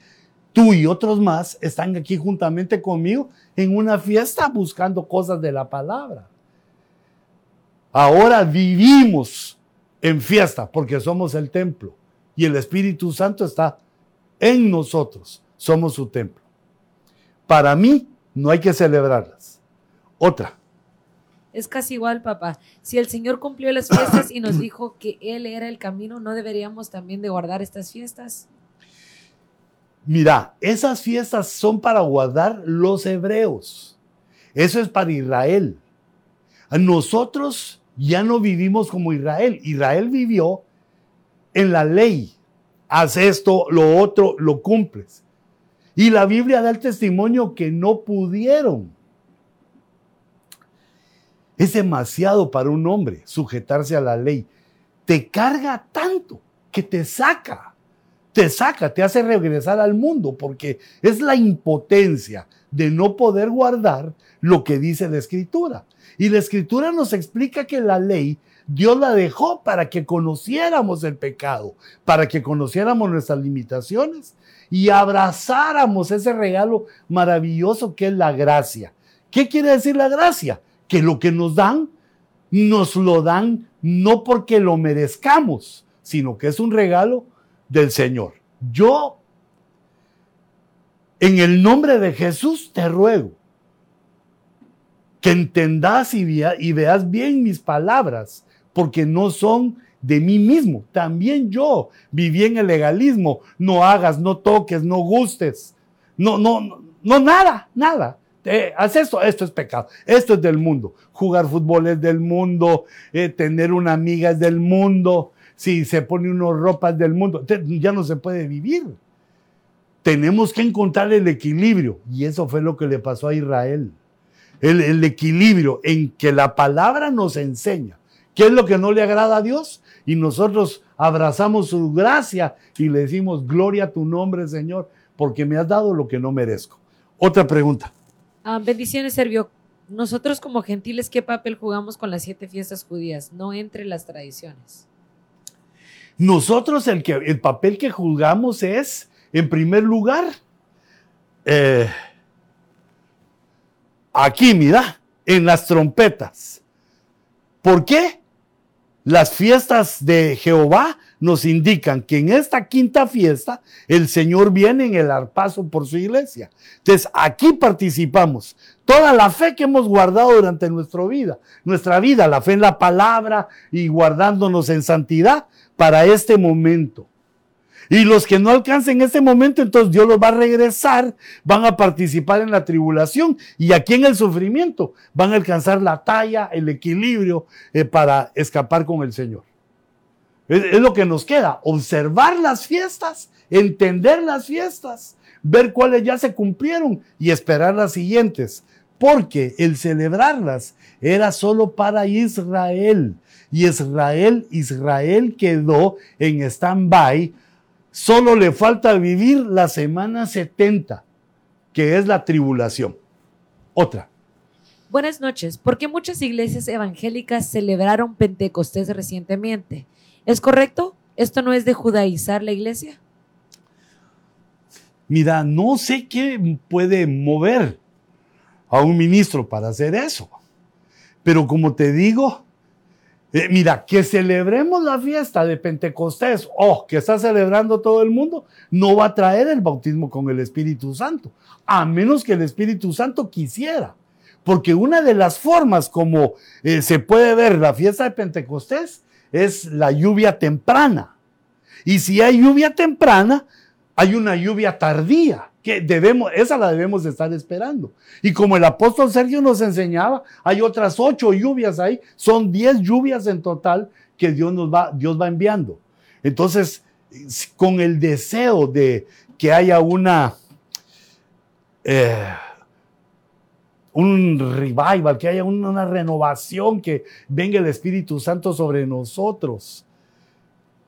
Speaker 1: Tú y otros más están aquí juntamente conmigo en una fiesta buscando cosas de la palabra. Ahora vivimos en fiesta porque somos el templo y el Espíritu Santo está en nosotros. Somos su templo. Para mí no hay que celebrarlas. Otra.
Speaker 2: Es casi igual, papá. Si el Señor cumplió las fiestas y nos dijo que Él era el camino, ¿no deberíamos también de guardar estas fiestas?
Speaker 1: Mira, esas fiestas son para guardar los hebreos. Eso es para Israel. Nosotros ya no vivimos como Israel. Israel vivió en la ley. Haz esto, lo otro, lo cumples. Y la Biblia da el testimonio que no pudieron. Es demasiado para un hombre sujetarse a la ley. Te carga tanto que te saca, te saca, te hace regresar al mundo porque es la impotencia de no poder guardar lo que dice la escritura. Y la escritura nos explica que la ley Dios la dejó para que conociéramos el pecado, para que conociéramos nuestras limitaciones y abrazáramos ese regalo maravilloso que es la gracia. ¿Qué quiere decir la gracia? Que lo que nos dan, nos lo dan no porque lo merezcamos, sino que es un regalo del Señor. Yo, en el nombre de Jesús, te ruego que entendas y, veas bien mis palabras, porque no son de mí mismo. También yo viví en el legalismo. No hagas, no toques, no gustes. No, no, no, nada, nada. Eh, haz esto, esto es pecado. Esto es del mundo. Jugar fútbol es del mundo. Eh, tener una amiga es del mundo. Si se pone unos ropas del mundo, ya no se puede vivir. Tenemos que encontrar el equilibrio. Y eso fue lo que le pasó a Israel. El, el equilibrio en que la palabra nos enseña. ¿Qué es lo que no le agrada a Dios? y nosotros abrazamos su gracia y le decimos, gloria a tu nombre, Señor, porque me has dado lo que no merezco. Otra pregunta.
Speaker 2: Ah, bendiciones, Servio. Nosotros como gentiles, ¿qué papel jugamos con las siete fiestas judías? No entre las tradiciones.
Speaker 1: Nosotros el, que, el papel que jugamos es, en primer lugar, eh, aquí, mira, en las trompetas. ¿Por qué? Las fiestas de Jehová nos indican que en esta quinta fiesta el Señor viene en el arpazo por su iglesia. Entonces aquí participamos. Toda la fe que hemos guardado durante nuestra vida, nuestra vida, la fe en la palabra y guardándonos en santidad para este momento. Y los que no alcancen ese momento, entonces Dios los va a regresar, van a participar en la tribulación y aquí en el sufrimiento van a alcanzar la talla, el equilibrio eh, para escapar con el Señor. Es, lo que nos queda, observar las fiestas, entender las fiestas, ver cuáles ya se cumplieron y esperar las siguientes. Porque el celebrarlas era solo para Israel. Y Israel, Israel quedó en stand-by. Solo le falta vivir la semana 70, que es la tribulación. Otra.
Speaker 2: Buenas noches. ¿Por qué muchas iglesias evangélicas celebraron Pentecostés recientemente? ¿Es correcto? ¿Esto no es de judaizar la iglesia?
Speaker 1: Mira, no sé qué puede mover a un ministro para hacer eso. Pero como te digo, eh, mira, que celebremos la fiesta de Pentecostés, oh, que está celebrando todo el mundo, no va a traer el bautismo con el Espíritu Santo, a menos que el Espíritu Santo quisiera. Porque una de las formas como eh, se puede ver la fiesta de Pentecostés es la lluvia temprana. Y si hay lluvia temprana, hay una lluvia tardía, que debemos, esa la debemos estar esperando. Y como el apóstol Sergio nos enseñaba, hay otras ocho lluvias ahí, son diez lluvias en total que Dios nos va, Dios va enviando. Entonces, con el deseo de que haya una, eh, un revival, que haya una renovación, que venga el Espíritu Santo sobre nosotros,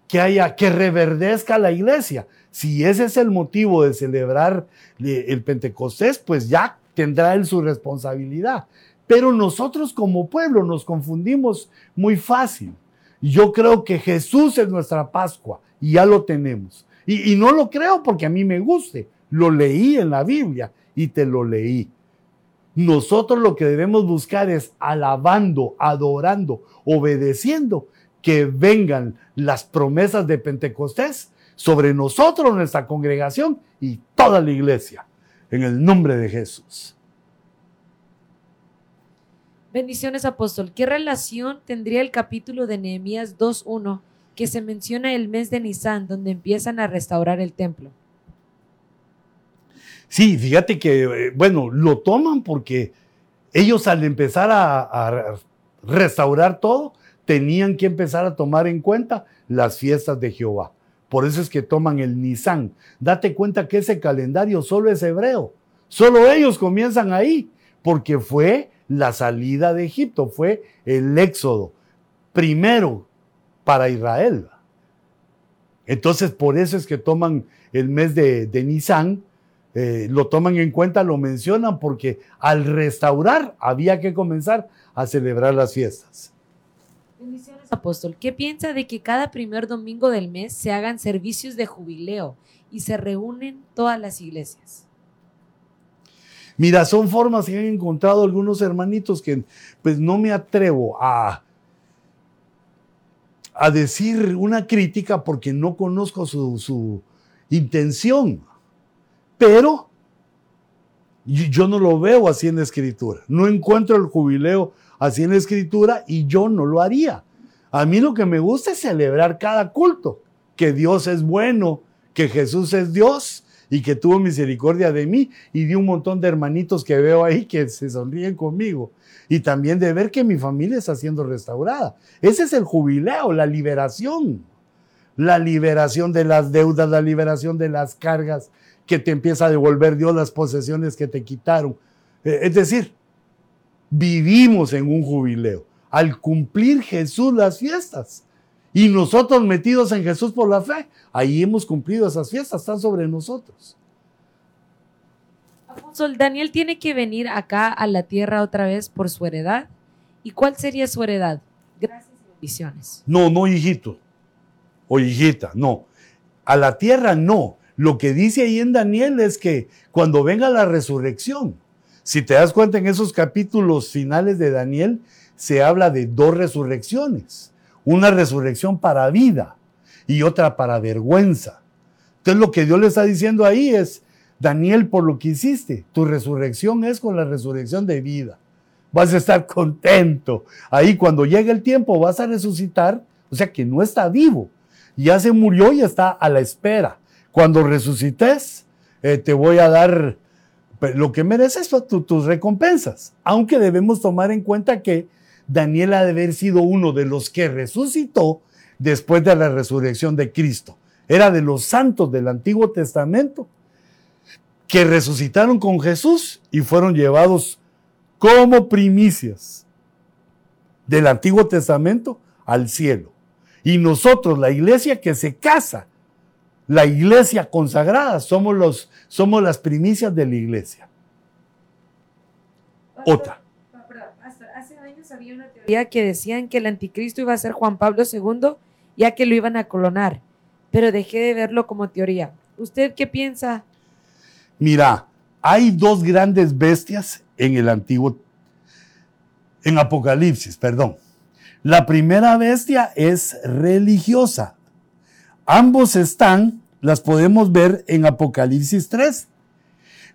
Speaker 1: que haya, que reverdezca la iglesia. Si ese es el motivo de celebrar el Pentecostés, pues ya tendrá él su responsabilidad. Pero nosotros como pueblo nos confundimos muy fácil. Yo creo que Jesús es nuestra Pascua y ya lo tenemos. Y, y no lo creo porque a mí me guste. Lo leí en la Biblia y te lo leí. Nosotros lo que debemos buscar es alabando, adorando, obedeciendo, que vengan las promesas de Pentecostés sobre nosotros, nuestra congregación y toda la iglesia. En el nombre de Jesús.
Speaker 2: Bendiciones, apóstol. ¿Qué relación tendría el capítulo de Nehemías 2.1 que se menciona el mes de Nisan, donde empiezan a restaurar el templo?
Speaker 1: Sí, fíjate que, eh, bueno, lo toman porque ellos al empezar a, restaurar todo, tenían que empezar a tomar en cuenta las fiestas de Jehová. Por eso es que toman el Nisan. Date cuenta que ese calendario solo es hebreo. Solo ellos comienzan ahí, porque fue la salida de Egipto, fue el éxodo. Primero para Israel. Entonces, por eso es que toman el mes de, de Nisan eh, lo toman en cuenta, lo mencionan, porque al restaurar había que comenzar a celebrar las fiestas.
Speaker 2: Bendiciones, apóstol. ¿Qué piensa de que cada primer domingo del mes se hagan servicios de jubileo y se reúnen todas las iglesias?
Speaker 1: Mira, son formas que han encontrado algunos hermanitos que pues no me atrevo a, a decir una crítica porque no conozco su, su intención. Pero yo no lo veo así en la escritura. No encuentro el jubileo así en la escritura y yo no lo haría. A mí lo que me gusta es celebrar cada culto, que Dios es bueno, que Jesús es Dios y que tuvo misericordia de mí y de un montón de hermanitos que veo ahí que se sonríen conmigo. Y también de ver que mi familia está siendo restaurada. Ese es el jubileo, la liberación. La liberación de las deudas, la liberación de las cargas, que te empieza a devolver Dios las posesiones que te quitaron. Eh, es decir, vivimos en un jubileo al cumplir Jesús las fiestas. Y nosotros metidos en Jesús por la fe, ahí hemos cumplido esas fiestas, están sobre nosotros.
Speaker 2: Apóstol, Daniel tiene que venir acá a la tierra otra vez por su heredad. ¿Y cuál sería su heredad? Gracias y bendiciones.
Speaker 1: No, no, hijito. O hijita, no. A la tierra no. Lo que dice ahí en Daniel es que cuando venga la resurrección, si te das cuenta en esos capítulos finales de Daniel, se habla de dos resurrecciones. Una resurrección para vida y otra para vergüenza. Entonces lo que Dios le está diciendo ahí es, Daniel, por lo que hiciste, tu resurrección es con la resurrección de vida. Vas a estar contento. Ahí cuando llegue el tiempo vas a resucitar, o sea que no está vivo. Ya se murió y está a la espera. Cuando resucites, eh, te voy a dar lo que mereces tus recompensas. Aunque debemos tomar en cuenta que Daniel ha de haber sido uno de los que resucitó después de la resurrección de Cristo. Era de los santos del Antiguo Testamento que resucitaron con Jesús y fueron llevados como primicias del Antiguo Testamento al cielo. Y nosotros, la iglesia que se casa la iglesia consagrada, somos, los, somos las primicias de la iglesia. Otra.
Speaker 2: Hace años había una teoría que decían que el anticristo iba a ser Juan Pablo II, ya que lo iban a colonar, pero dejé de verlo como teoría. ¿Usted qué piensa?
Speaker 1: Mira, hay dos grandes bestias en el antiguo, en Apocalipsis, perdón. La primera bestia es religiosa, Ambos están, las podemos ver en Apocalipsis 3.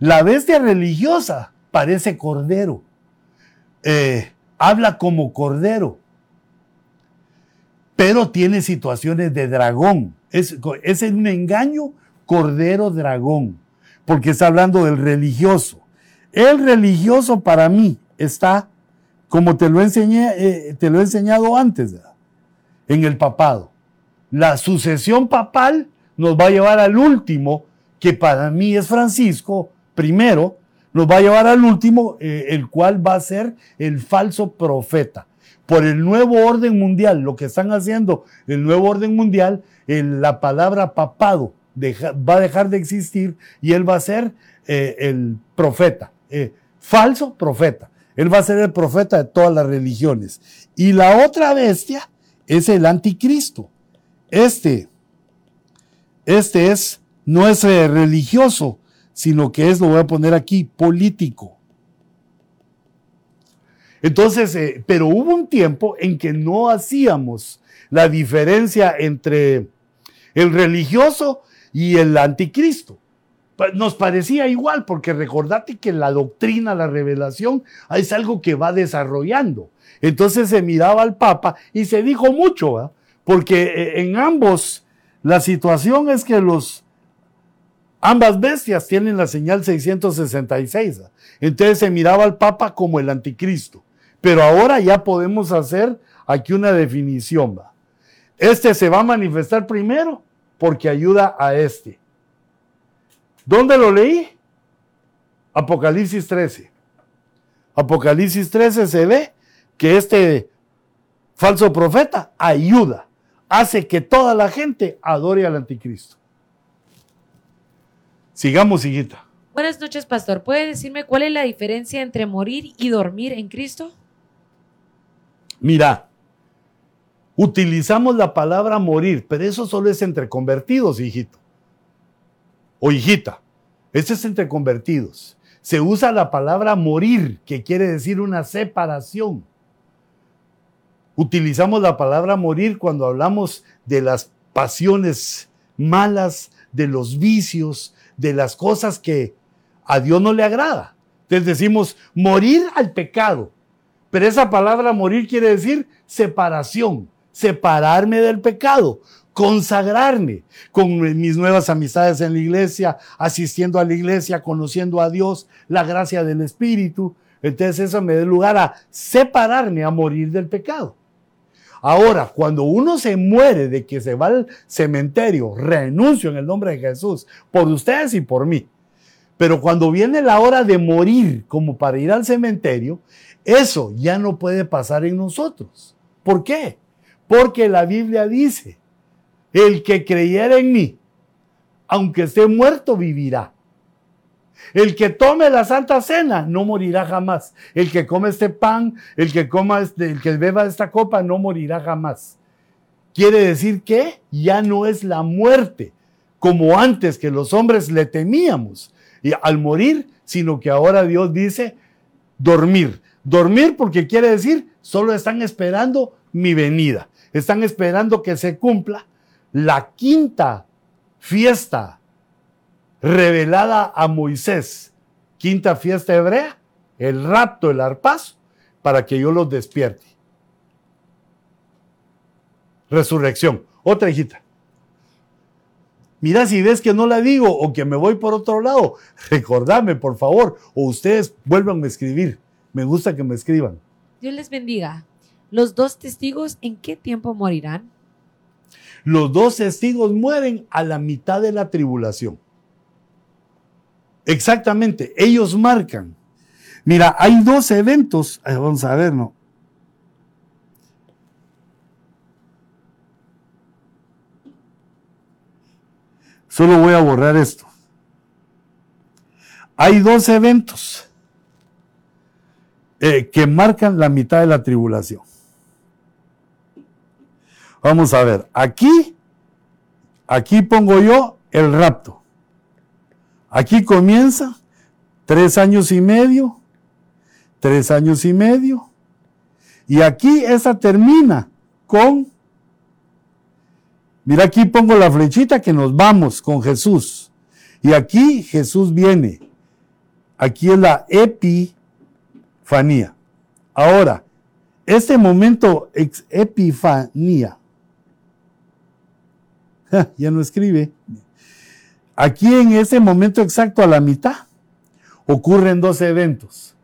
Speaker 1: La bestia religiosa parece cordero, eh, habla como cordero, pero tiene situaciones de dragón. Es, un engaño cordero-dragón, porque está hablando del religioso. El religioso para mí está, como te lo, enseñé, eh, te lo he enseñado antes, en el papado la sucesión papal nos va a llevar al último, que para mí es Francisco, primero, nos va a llevar al último, eh, el cual va a ser el falso profeta. Por el nuevo orden mundial, lo que están haciendo el nuevo orden mundial, la palabra papado va a dejar de existir y él va a ser eh, el profeta, eh, falso profeta. Él va a ser el profeta de todas las religiones. Y la otra bestia es el anticristo. Este, este es, no es eh, religioso, sino que es, lo voy a poner aquí, político. Entonces, eh, pero hubo un tiempo en que no hacíamos la diferencia entre el religioso y el anticristo. Nos parecía igual, porque recordate que la doctrina, la revelación, es algo que va desarrollando. Entonces se miraba al Papa y se dijo mucho, ¿verdad? Porque eh, en ambos la situación es que los ambas bestias tienen la señal 666. Entonces se miraba al Papa como el anticristo. Pero ahora ya podemos hacer aquí una definición. Este se va a manifestar primero porque ayuda a este. ¿Dónde lo leí? Apocalipsis 13. Apocalipsis 13 se ve que este falso profeta ayuda hace que toda la gente adore al anticristo. Sigamos, hijita.
Speaker 2: Buenas noches, pastor. ¿Puede decirme cuál es la diferencia entre morir y dormir en Cristo?
Speaker 1: Mira, utilizamos la palabra morir, pero eso solo es entre convertidos, hijito. O hijita. Eso es entre convertidos. Se usa la palabra morir, que quiere decir una separación. Utilizamos la palabra morir cuando hablamos de las pasiones malas, de los vicios, de las cosas que a Dios no le agrada. Entonces decimos morir al pecado. Pero esa palabra morir quiere decir separación, separarme del pecado, consagrarme con mis nuevas amistades en la iglesia, asistiendo a la iglesia, conociendo a Dios, la gracia del Espíritu. Entonces eso me da lugar a separarme, a morir del pecado. Ahora, cuando uno se muere de que se va al cementerio, renuncio en el nombre de Jesús por ustedes y por mí. Pero cuando viene la hora de morir como para ir al cementerio, eso ya no puede pasar en nosotros. ¿Por qué? Porque la Biblia dice, el que creyera en mí, aunque esté muerto, vivirá. El que tome la Santa Cena no morirá jamás. El que come este pan, el que coma este, el que beba esta copa no morirá jamás. Quiere decir que ya no es la muerte como antes que los hombres le temíamos y al morir, sino que ahora Dios dice dormir. Dormir porque quiere decir solo están esperando mi venida. Están esperando que se cumpla la quinta fiesta revelada a Moisés, quinta fiesta hebrea, el rapto, el arpazo, para que yo los despierte. Resurrección. Otra hijita. Mira, si ves que no la digo o que me voy por otro lado, recordame, por favor, o ustedes vuelvan a escribir. Me gusta que me escriban.
Speaker 2: Dios les bendiga. ¿Los dos testigos en qué tiempo morirán?
Speaker 1: Los dos testigos mueren a la mitad de la tribulación. Exactamente, ellos marcan. Mira, hay dos eventos, vamos a ver, ¿no? Solo voy a borrar esto. Hay dos eventos eh, que marcan la mitad de la tribulación. Vamos a ver, aquí, aquí pongo yo el rapto. Aquí comienza tres años y medio, tres años y medio, y aquí esa termina con, mira aquí pongo la flechita que nos vamos con Jesús. Y aquí Jesús viene. Aquí es la epifanía. Ahora, este momento epifanía, <laughs> ya no escribe. Aquí en ese momento exacto a la mitad ocurren dos eventos.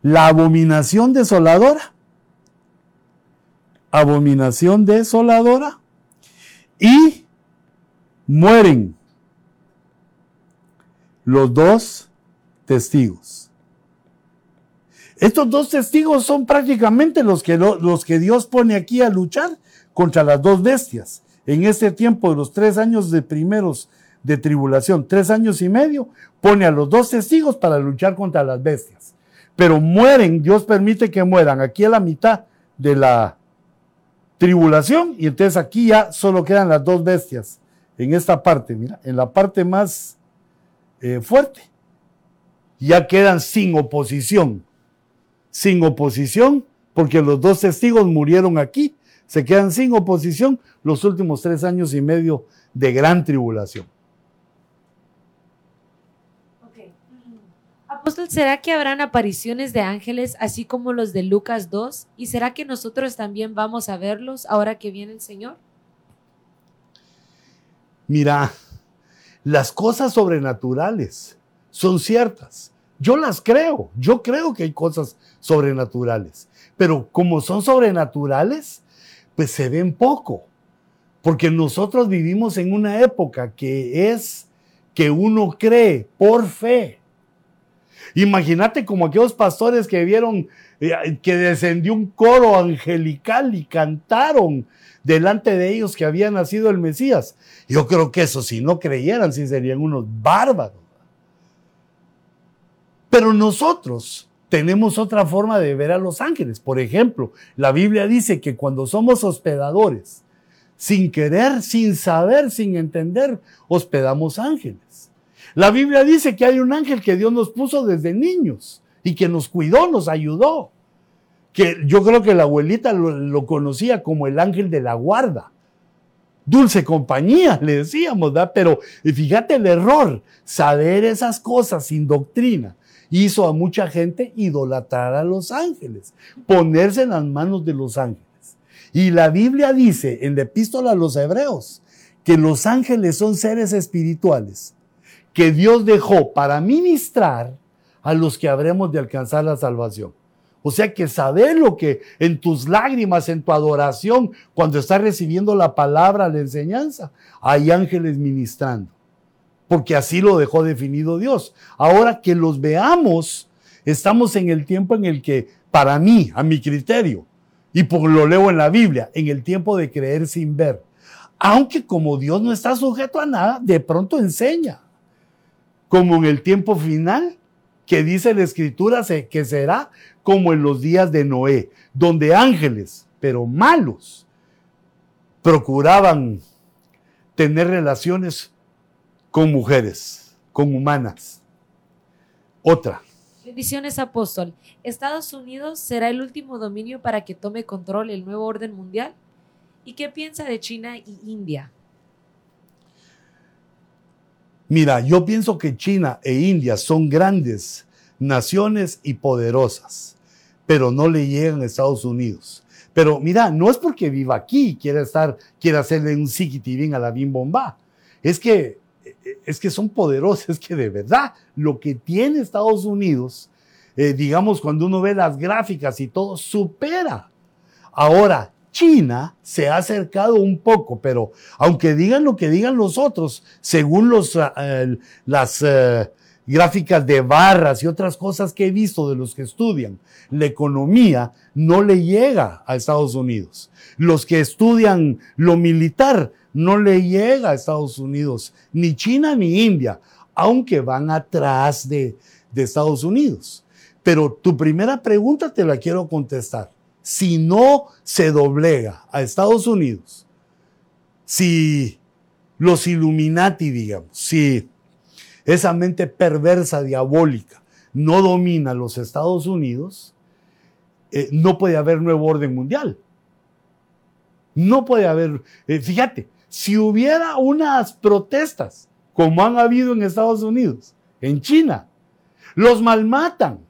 Speaker 1: La abominación desoladora, abominación desoladora y mueren los dos testigos. Estos dos testigos son prácticamente los que, los que Dios pone aquí a luchar contra las dos bestias. En este tiempo de los tres años de primeros de tribulación, tres años y medio, pone a los dos testigos para luchar contra las bestias. Pero mueren, Dios permite que mueran aquí a la mitad de la tribulación y entonces aquí ya solo quedan las dos bestias en esta parte, mira, en la parte más eh, fuerte. Ya quedan sin oposición, sin oposición, porque los dos testigos murieron aquí, se quedan sin oposición los últimos tres años y medio de gran tribulación.
Speaker 2: Apóstol, ¿será que habrán apariciones de ángeles así como los de Lucas 2? ¿Y será que nosotros también vamos a verlos ahora que viene el Señor?
Speaker 1: Mira, las cosas sobrenaturales son ciertas. Yo las creo, yo creo que hay cosas sobrenaturales, pero como son sobrenaturales, pues se ven poco, porque nosotros vivimos en una época que es que uno cree por fe Imagínate como aquellos pastores que vieron eh, que descendió un coro angelical y cantaron delante de ellos que había nacido el Mesías. Yo creo que eso, si no creyeran, sí serían unos bárbaros. Pero nosotros tenemos otra forma de ver a los ángeles. Por ejemplo, la Biblia dice que cuando somos hospedadores, sin querer, sin saber, sin entender, hospedamos ángeles. La Biblia dice que hay un ángel que Dios nos puso desde niños y que nos cuidó, nos ayudó. Que yo creo que la abuelita lo, conocía como el ángel de la guarda. Dulce compañía, le decíamos, ¿verdad? Pero fíjate el error, saber esas cosas sin doctrina hizo a mucha gente idolatrar a los ángeles, ponerse en las manos de los ángeles. Y la Biblia dice en la epístola a los hebreos que los ángeles son seres espirituales que Dios dejó para ministrar a los que habremos de alcanzar la salvación. O sea que saber lo que en tus lágrimas, en tu adoración, cuando estás recibiendo la palabra, la enseñanza, hay ángeles ministrando. Porque así lo dejó definido Dios. Ahora que los veamos, estamos en el tiempo en el que, para mí, a mi criterio, Y por lo leo en la Biblia, en el tiempo de creer sin ver. Aunque como Dios no está sujeto a nada, de pronto enseña. Como en el tiempo final, que dice la escritura que será como en los días de Noé, donde ángeles, pero malos, procuraban tener relaciones con mujeres, con humanas. Otra.
Speaker 2: Bendiciones, apóstol. ¿Estados Unidos será el último dominio para que tome control el nuevo orden mundial? ¿Y qué piensa de China y India?
Speaker 1: Mira, yo pienso que China e India son grandes naciones y poderosas, pero no le llegan a Estados Unidos. Pero mira, no es porque viva aquí, quiera estar, quiera hacerle un bien a la bim bomba. Es que, es que son poderosos, <laughs> es que de verdad lo que tiene Estados Unidos, eh, digamos, cuando uno ve las gráficas y todo, supera. Ahora, China se ha acercado un poco, pero aunque digan lo que digan los otros, según los, eh, las eh, gráficas de barras y otras cosas que he visto de los que estudian, la economía no le llega a Estados Unidos. Los que estudian lo militar no le llega a Estados Unidos, ni China ni India, aunque van atrás de, de Estados Unidos. Pero tu primera pregunta te la quiero contestar. Si no se doblega a Estados Unidos, si los Illuminati, digamos, si esa mente perversa, diabólica, no domina los Estados Unidos, eh, no puede haber nuevo orden mundial. No puede haber, eh, fíjate, si hubiera unas protestas como han habido en Estados Unidos, en China, los malmatan.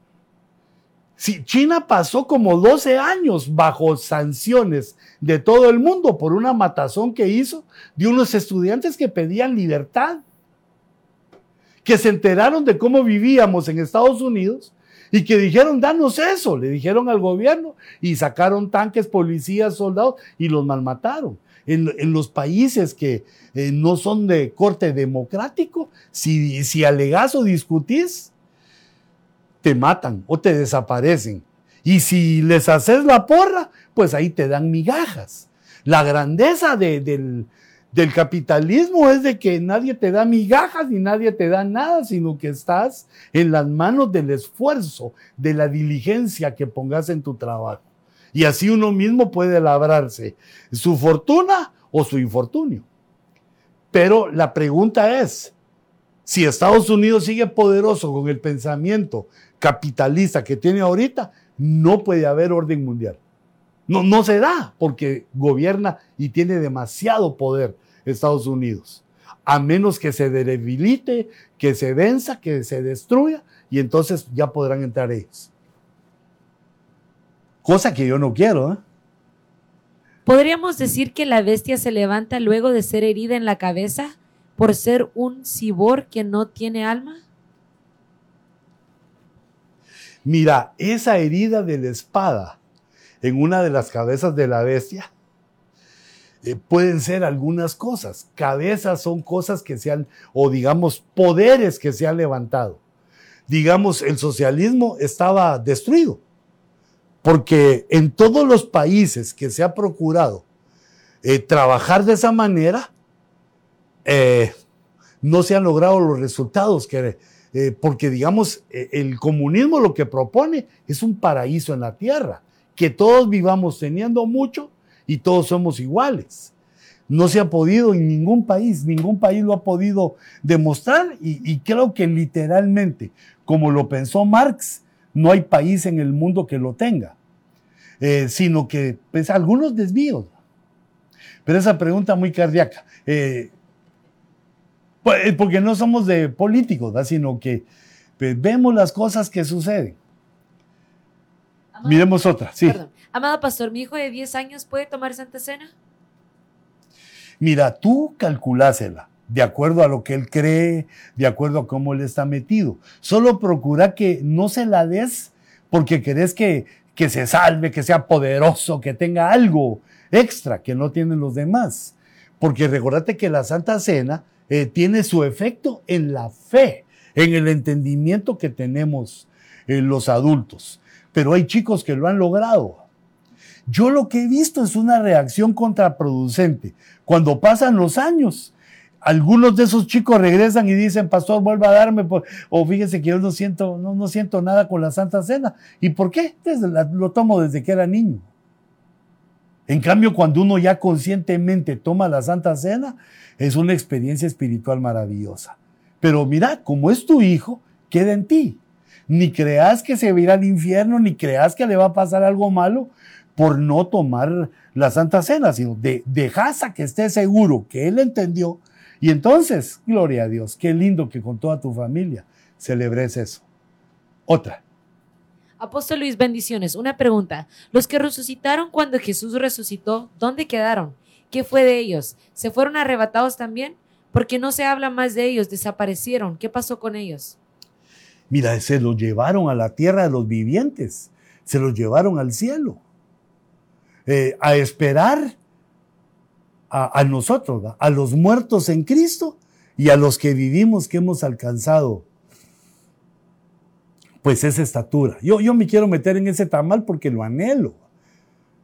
Speaker 1: Si China pasó como 12 años bajo sanciones de todo el mundo por una matazón que hizo de unos estudiantes que pedían libertad que se enteraron de cómo vivíamos en Estados Unidos y que dijeron, danos eso, le dijeron al gobierno y sacaron tanques, policías, soldados y los malmataron. En, los países que eh, no son de corte democrático, si, si o discutís, te matan o te desaparecen. Y si les haces la porra, pues ahí te dan migajas. La grandeza del, del capitalismo es de que nadie te da migajas ni nadie te da nada, sino que estás en las manos del esfuerzo, de la diligencia que pongas en tu trabajo. Y así uno mismo puede labrarse su fortuna o su infortunio. Pero la pregunta es, si Estados Unidos sigue poderoso con el pensamiento capitalista que tiene ahorita, no puede haber orden mundial. No, no se da porque gobierna y tiene demasiado poder Estados Unidos. A menos que se debilite, que se venza, que se destruya, y entonces ya podrán entrar ellos. Cosa que yo no quiero. ¿eh?
Speaker 2: ¿Podríamos decir que la bestia se levanta luego de ser herida en la cabeza por ser un cibor que no tiene alma?
Speaker 1: Mira, esa herida de la espada en una de las cabezas de la bestia eh, pueden ser algunas cosas. Cabezas son cosas que se han, o digamos, poderes que se han levantado. Digamos, el socialismo estaba destruido, porque en todos los países que se ha procurado eh, trabajar de esa manera, eh, no se han logrado los resultados que, porque digamos, el comunismo lo que propone es un paraíso en la tierra, que todos vivamos teniendo mucho y todos somos iguales. No se ha podido en ningún país, ningún país lo ha podido demostrar y, creo que literalmente, como lo pensó Marx, no hay país en el mundo que lo tenga, eh, sino que pues, algunos desvíos. Pero esa pregunta muy cardíaca, eh, pues, eh, porque no somos de políticos, sino que pues, vemos las cosas que suceden. Miremos otra, sí.
Speaker 2: Amado pastor, mi hijo de 10 años puede tomar Santa Cena.
Speaker 1: Mira, tú calculásela de acuerdo a lo que él cree, de acuerdo a cómo él está metido. Solo procura que no se la des porque querés que, que se salve, que sea poderoso, que tenga algo extra que no tienen los demás. Porque recordate que la Santa Cena eh, tiene su efecto en la fe, en el entendimiento que tenemos eh, los adultos. Pero hay chicos que lo han logrado. Yo lo que he visto es una reacción contraproducente. Cuando pasan los años, algunos de esos chicos regresan y dicen, pastor, vuelva a darme, o fíjese que yo no siento, no, no siento nada con la Santa Cena. ¿Y por qué? lo tomo desde que era niño. En cambio, cuando uno ya conscientemente toma la Santa Cena, es una experiencia espiritual maravillosa. Pero mira, como es tu hijo, queda en ti. Ni creas que se va a ir al infierno, ni creas que le va a pasar algo malo por no tomar la Santa Cena, sino de, dejas a que esté seguro que él entendió y entonces, gloria a Dios, qué lindo que con toda tu familia celebres eso. Otra.
Speaker 2: Apóstol Luis, bendiciones. Una pregunta. Los que resucitaron cuando Jesús resucitó, ¿dónde quedaron? ¿Qué fue de ellos? ¿Se fueron arrebatados también? Porque no se habla más de ellos, desaparecieron. ¿Qué pasó con ellos?
Speaker 1: Mira, se los llevaron a la tierra de los vivientes, se los llevaron al cielo, eh, a esperar a, nosotros, a los muertos en Cristo y a los que vivimos que hemos alcanzado pues esa estatura. Yo, yo me quiero meter en ese tamal porque lo anhelo.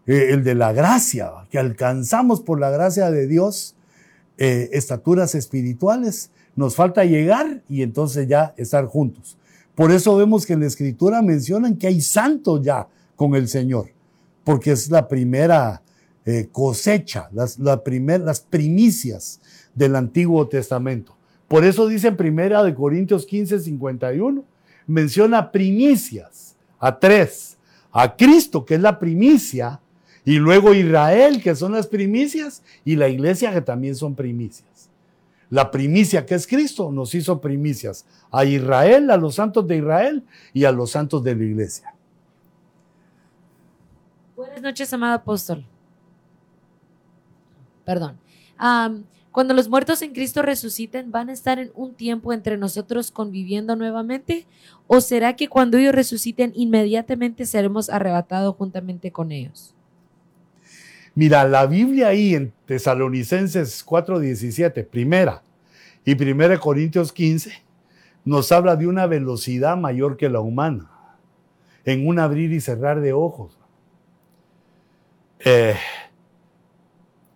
Speaker 1: Eh, el de la gracia, que alcanzamos por la gracia de Dios eh, estaturas espirituales. Nos falta llegar y entonces ya estar juntos. Por eso vemos que en la escritura mencionan que hay santos ya con el Señor, porque es la primera eh, cosecha, las, la las primicias del Antiguo Testamento. Por eso dice en primera de Corintios 15, 51, menciona primicias a tres, a Cristo, que es la primicia, y luego Israel, que son las primicias, y la iglesia, que también son primicias. La primicia que es Cristo nos hizo primicias a Israel, a los santos de Israel y a los santos de la iglesia.
Speaker 2: Buenas noches, amado apóstol perdón. Cuando los muertos en Cristo resuciten, ¿van a estar en un tiempo entre nosotros conviviendo nuevamente? ¿O será que cuando ellos resuciten, inmediatamente seremos arrebatados juntamente con ellos?
Speaker 1: Mira, la Biblia ahí en Tesalonicenses 4:17, primera, y primera Corintios 15, nos habla de una velocidad mayor que la humana, en un abrir y cerrar de ojos. Eh,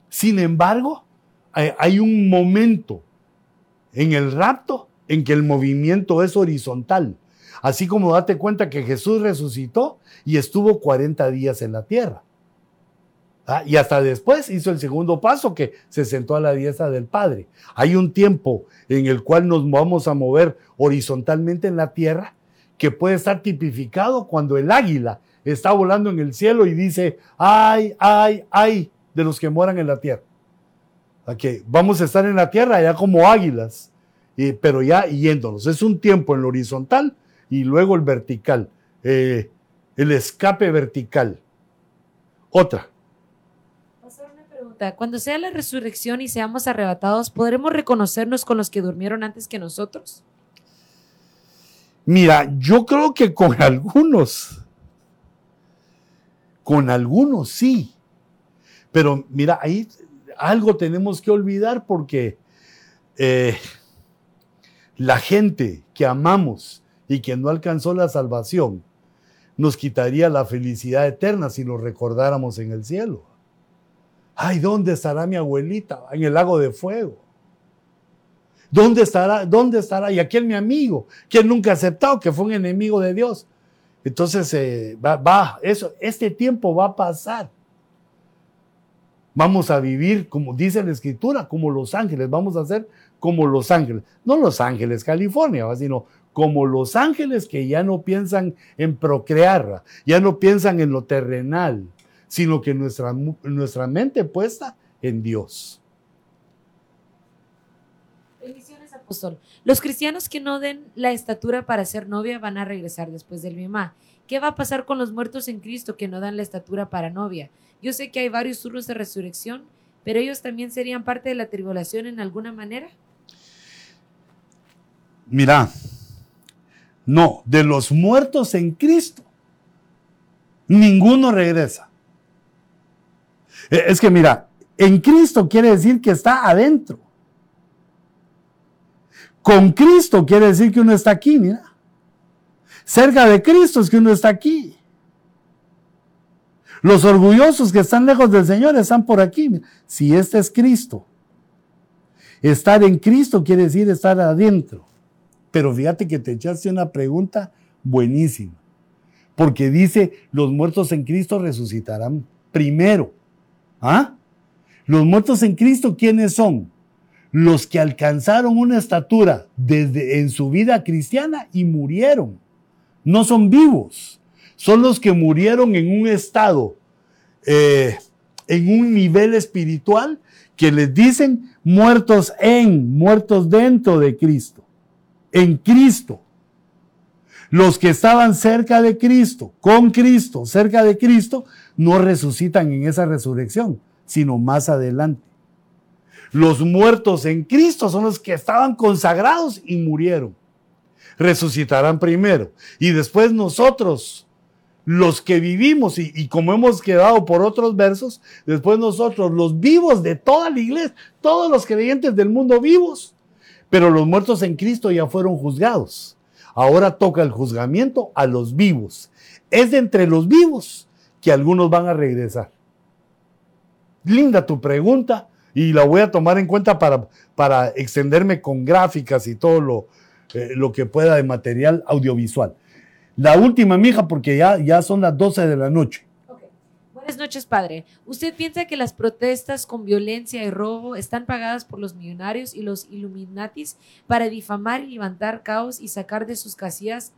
Speaker 1: sin embargo, hay un momento en el rapto en que el movimiento es horizontal. Así como date cuenta que Jesús resucitó y estuvo 40 días en la tierra. Ah, y hasta después hizo el segundo paso que se sentó a la diestra del Padre. Hay un tiempo en el cual nos vamos a mover horizontalmente en la tierra que puede estar tipificado cuando el águila está volando en el cielo y dice, ay, ay, ay, de los que moran en la tierra. Que vamos a estar en la tierra ya como águilas, pero ya yéndonos. Es un tiempo en lo horizontal y luego el vertical, eh, el escape vertical. Otra.
Speaker 2: Una pregunta. Cuando sea la resurrección y seamos arrebatados, ¿podremos reconocernos con los que durmieron antes que nosotros?
Speaker 1: Mira, yo creo que con <laughs> algunos, con algunos sí, pero mira, ahí algo tenemos que olvidar porque eh, la gente que amamos y que no alcanzó la salvación nos quitaría la felicidad eterna si lo recordáramos en el cielo. Ay, ¿dónde estará mi abuelita? En el lago de fuego. ¿Dónde estará? ¿Dónde estará? Y aquel mi amigo, que nunca ha aceptado, que fue un enemigo de Dios. Entonces, eh, va, va, eso, este tiempo va a pasar. Vamos a vivir, como dice la escritura, como los ángeles. Vamos a ser como los ángeles. No los ángeles California, sino como los ángeles que ya no piensan en procrear, ya no piensan en lo terrenal, sino que nuestra, nuestra mente puesta en Dios.
Speaker 2: Bendiciones, apóstol. Los cristianos que no den la estatura para ser novia van a regresar después del Mimá. ¿Qué va a pasar con los muertos en Cristo que no dan la estatura para novia? Yo sé que hay varios turnos de resurrección, pero ellos también serían parte de la tribulación en alguna manera.
Speaker 1: Mira, no, de los muertos en Cristo, ninguno regresa. E, es que mira, en Cristo quiere decir que está adentro. Con Cristo quiere decir que uno está aquí, mira. Cerca de Cristo es que uno está aquí. Los orgullosos que están lejos del Señor están por aquí. Si este es Cristo, estar en Cristo quiere decir estar adentro. Pero fíjate que te echaste una pregunta buenísima. Porque dice, los muertos en Cristo resucitarán primero. ¿Ah? Los muertos en Cristo, ¿quiénes son? Los que alcanzaron una estatura desde en su vida cristiana y murieron. No son vivos. Son los que murieron en un estado, eh, en un nivel espiritual que les dicen muertos en, muertos dentro de Cristo. En Cristo. Los que estaban cerca de Cristo, con Cristo, cerca de Cristo, no resucitan en esa resurrección, sino más adelante. Los muertos en Cristo son los que estaban consagrados y murieron. Resucitarán primero. Y después nosotros, los que vivimos, y, como hemos quedado por otros versos, después nosotros, los vivos de toda la iglesia, todos los creyentes del mundo vivos, pero los muertos en Cristo ya fueron juzgados. Ahora toca el juzgamiento a los vivos. Es de entre los vivos que algunos van a regresar. Linda tu pregunta y la voy a tomar en cuenta para, para extenderme con gráficas y todo lo, eh, lo que pueda de material audiovisual. La última, mija, porque ya, ya son las 12 de la noche.
Speaker 2: Buenas noches, padre. ¿Usted piensa que las protestas con violencia y robo están pagadas por los millonarios y los Illuminatis para difamar y levantar caos y sacar de sus casillas,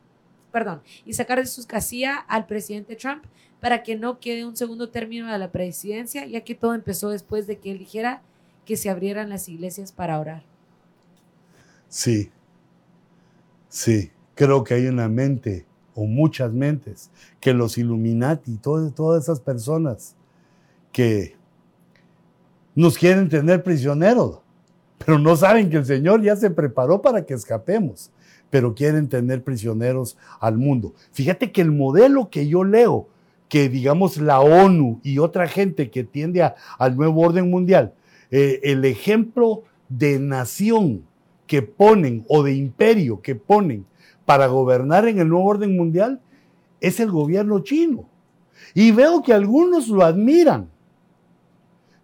Speaker 2: perdón, y sacar de sus casillas al presidente Trump para que no quede un segundo término de la presidencia, ya que todo empezó después de que él dijera que se abrieran las iglesias para orar?
Speaker 1: Sí, sí, creo que hay una mente o muchas mentes, que los Illuminati, todas, esas personas que nos quieren tener prisioneros, pero no saben que el Señor ya se preparó para que escapemos, pero quieren tener prisioneros al mundo. Fíjate que el modelo que yo leo, que digamos la ONU y otra gente que tiende al nuevo orden mundial, eh, el ejemplo de nación que ponen o de imperio que ponen para gobernar en el nuevo orden mundial es el gobierno chino. Y veo que algunos lo admiran.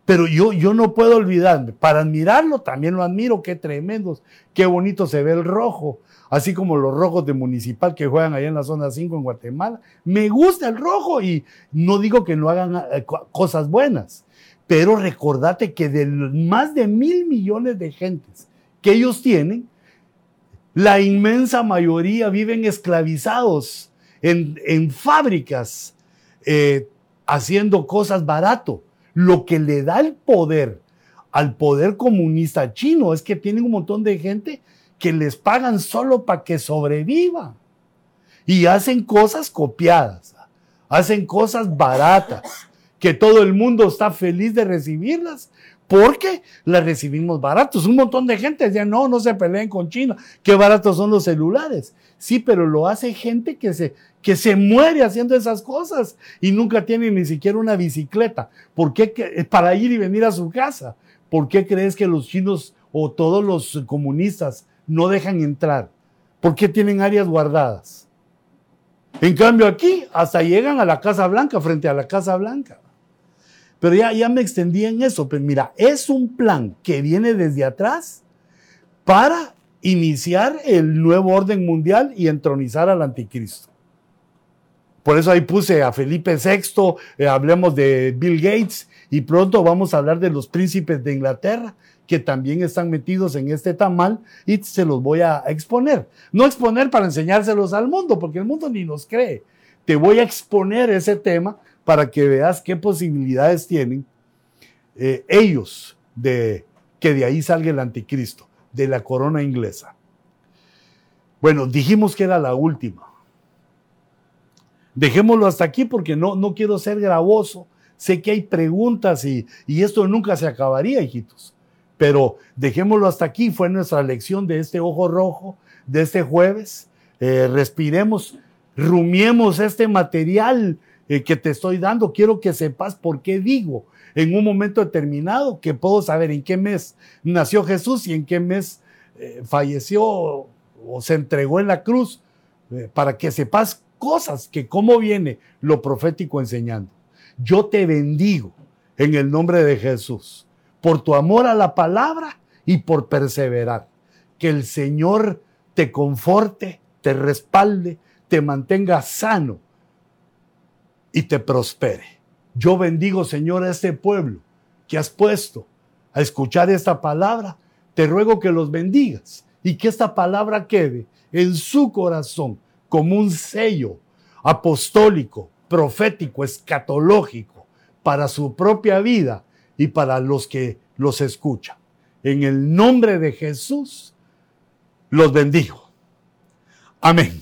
Speaker 1: Pero yo, yo no puedo olvidarme. Para admirarlo también lo admiro. Qué tremendos. Qué bonito se ve el rojo. Así como los rojos de municipal que juegan allá en la zona 5 en Guatemala. Me gusta el rojo y no digo que no hagan eh, cosas buenas. Pero recordate que de más de mil millones de gentes que ellos tienen, la inmensa mayoría viven esclavizados en, fábricas, eh, haciendo cosas barato. Lo que le da el poder al poder comunista chino es que tienen un montón de gente que les pagan solo para que sobrevivan. Y hacen cosas copiadas, hacen cosas baratas, que todo el mundo está feliz de recibirlas porque la recibimos baratos. Un montón de gente decía, no, no se peleen con China, qué baratos son los celulares. Sí, pero lo hace gente que se, que se muere haciendo esas cosas y nunca tiene ni siquiera una bicicleta. ¿Por qué? Para ir y venir a su casa. ¿Por qué crees que los chinos o todos los comunistas no dejan entrar? ¿Por qué tienen áreas guardadas? En cambio aquí hasta llegan a la Casa Blanca, frente a la Casa Blanca. Pero ya, ya me extendí en eso. Pero mira, es un plan que viene desde atrás para iniciar el nuevo orden mundial y entronizar al anticristo. Por eso ahí puse a Felipe VI, eh, hablemos de Bill Gates y pronto vamos a hablar de los príncipes de Inglaterra que también están metidos en este tamal y se los voy a exponer. No exponer para enseñárselos al mundo, porque el mundo ni nos cree. Te voy a exponer ese tema para que veas qué posibilidades tienen eh, ellos de que de ahí salga el anticristo, de la corona inglesa. Bueno, dijimos que era la última. Dejémoslo hasta aquí porque no, no quiero ser gravoso. Sé que hay preguntas y, esto nunca se acabaría, hijitos. Pero dejémoslo hasta aquí. Fue nuestra lección de este ojo rojo, de este jueves. Eh, respiremos, rumiemos este material eh, que te estoy dando. Quiero que sepas por qué digo en un momento determinado que puedo saber en qué mes nació Jesús y en qué mes eh, falleció o se entregó en la cruz, eh, para que sepas cosas que cómo viene lo profético enseñando. Yo te bendigo en el nombre de Jesús por tu amor a la palabra y por perseverar. Que el Señor te conforte, te respalde, te mantenga sano y te prospere. Yo bendigo, Señor, a este pueblo que has puesto a escuchar esta palabra. Te ruego que los bendigas y que esta palabra quede en su corazón como un sello apostólico, profético, escatológico para su propia vida y para los que los escuchan. En el nombre de Jesús, los bendigo. Amén.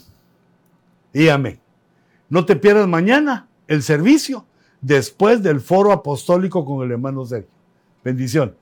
Speaker 1: Y amén. No te pierdas mañana el servicio después del foro apostólico con el hermano Sergio. Bendiciones.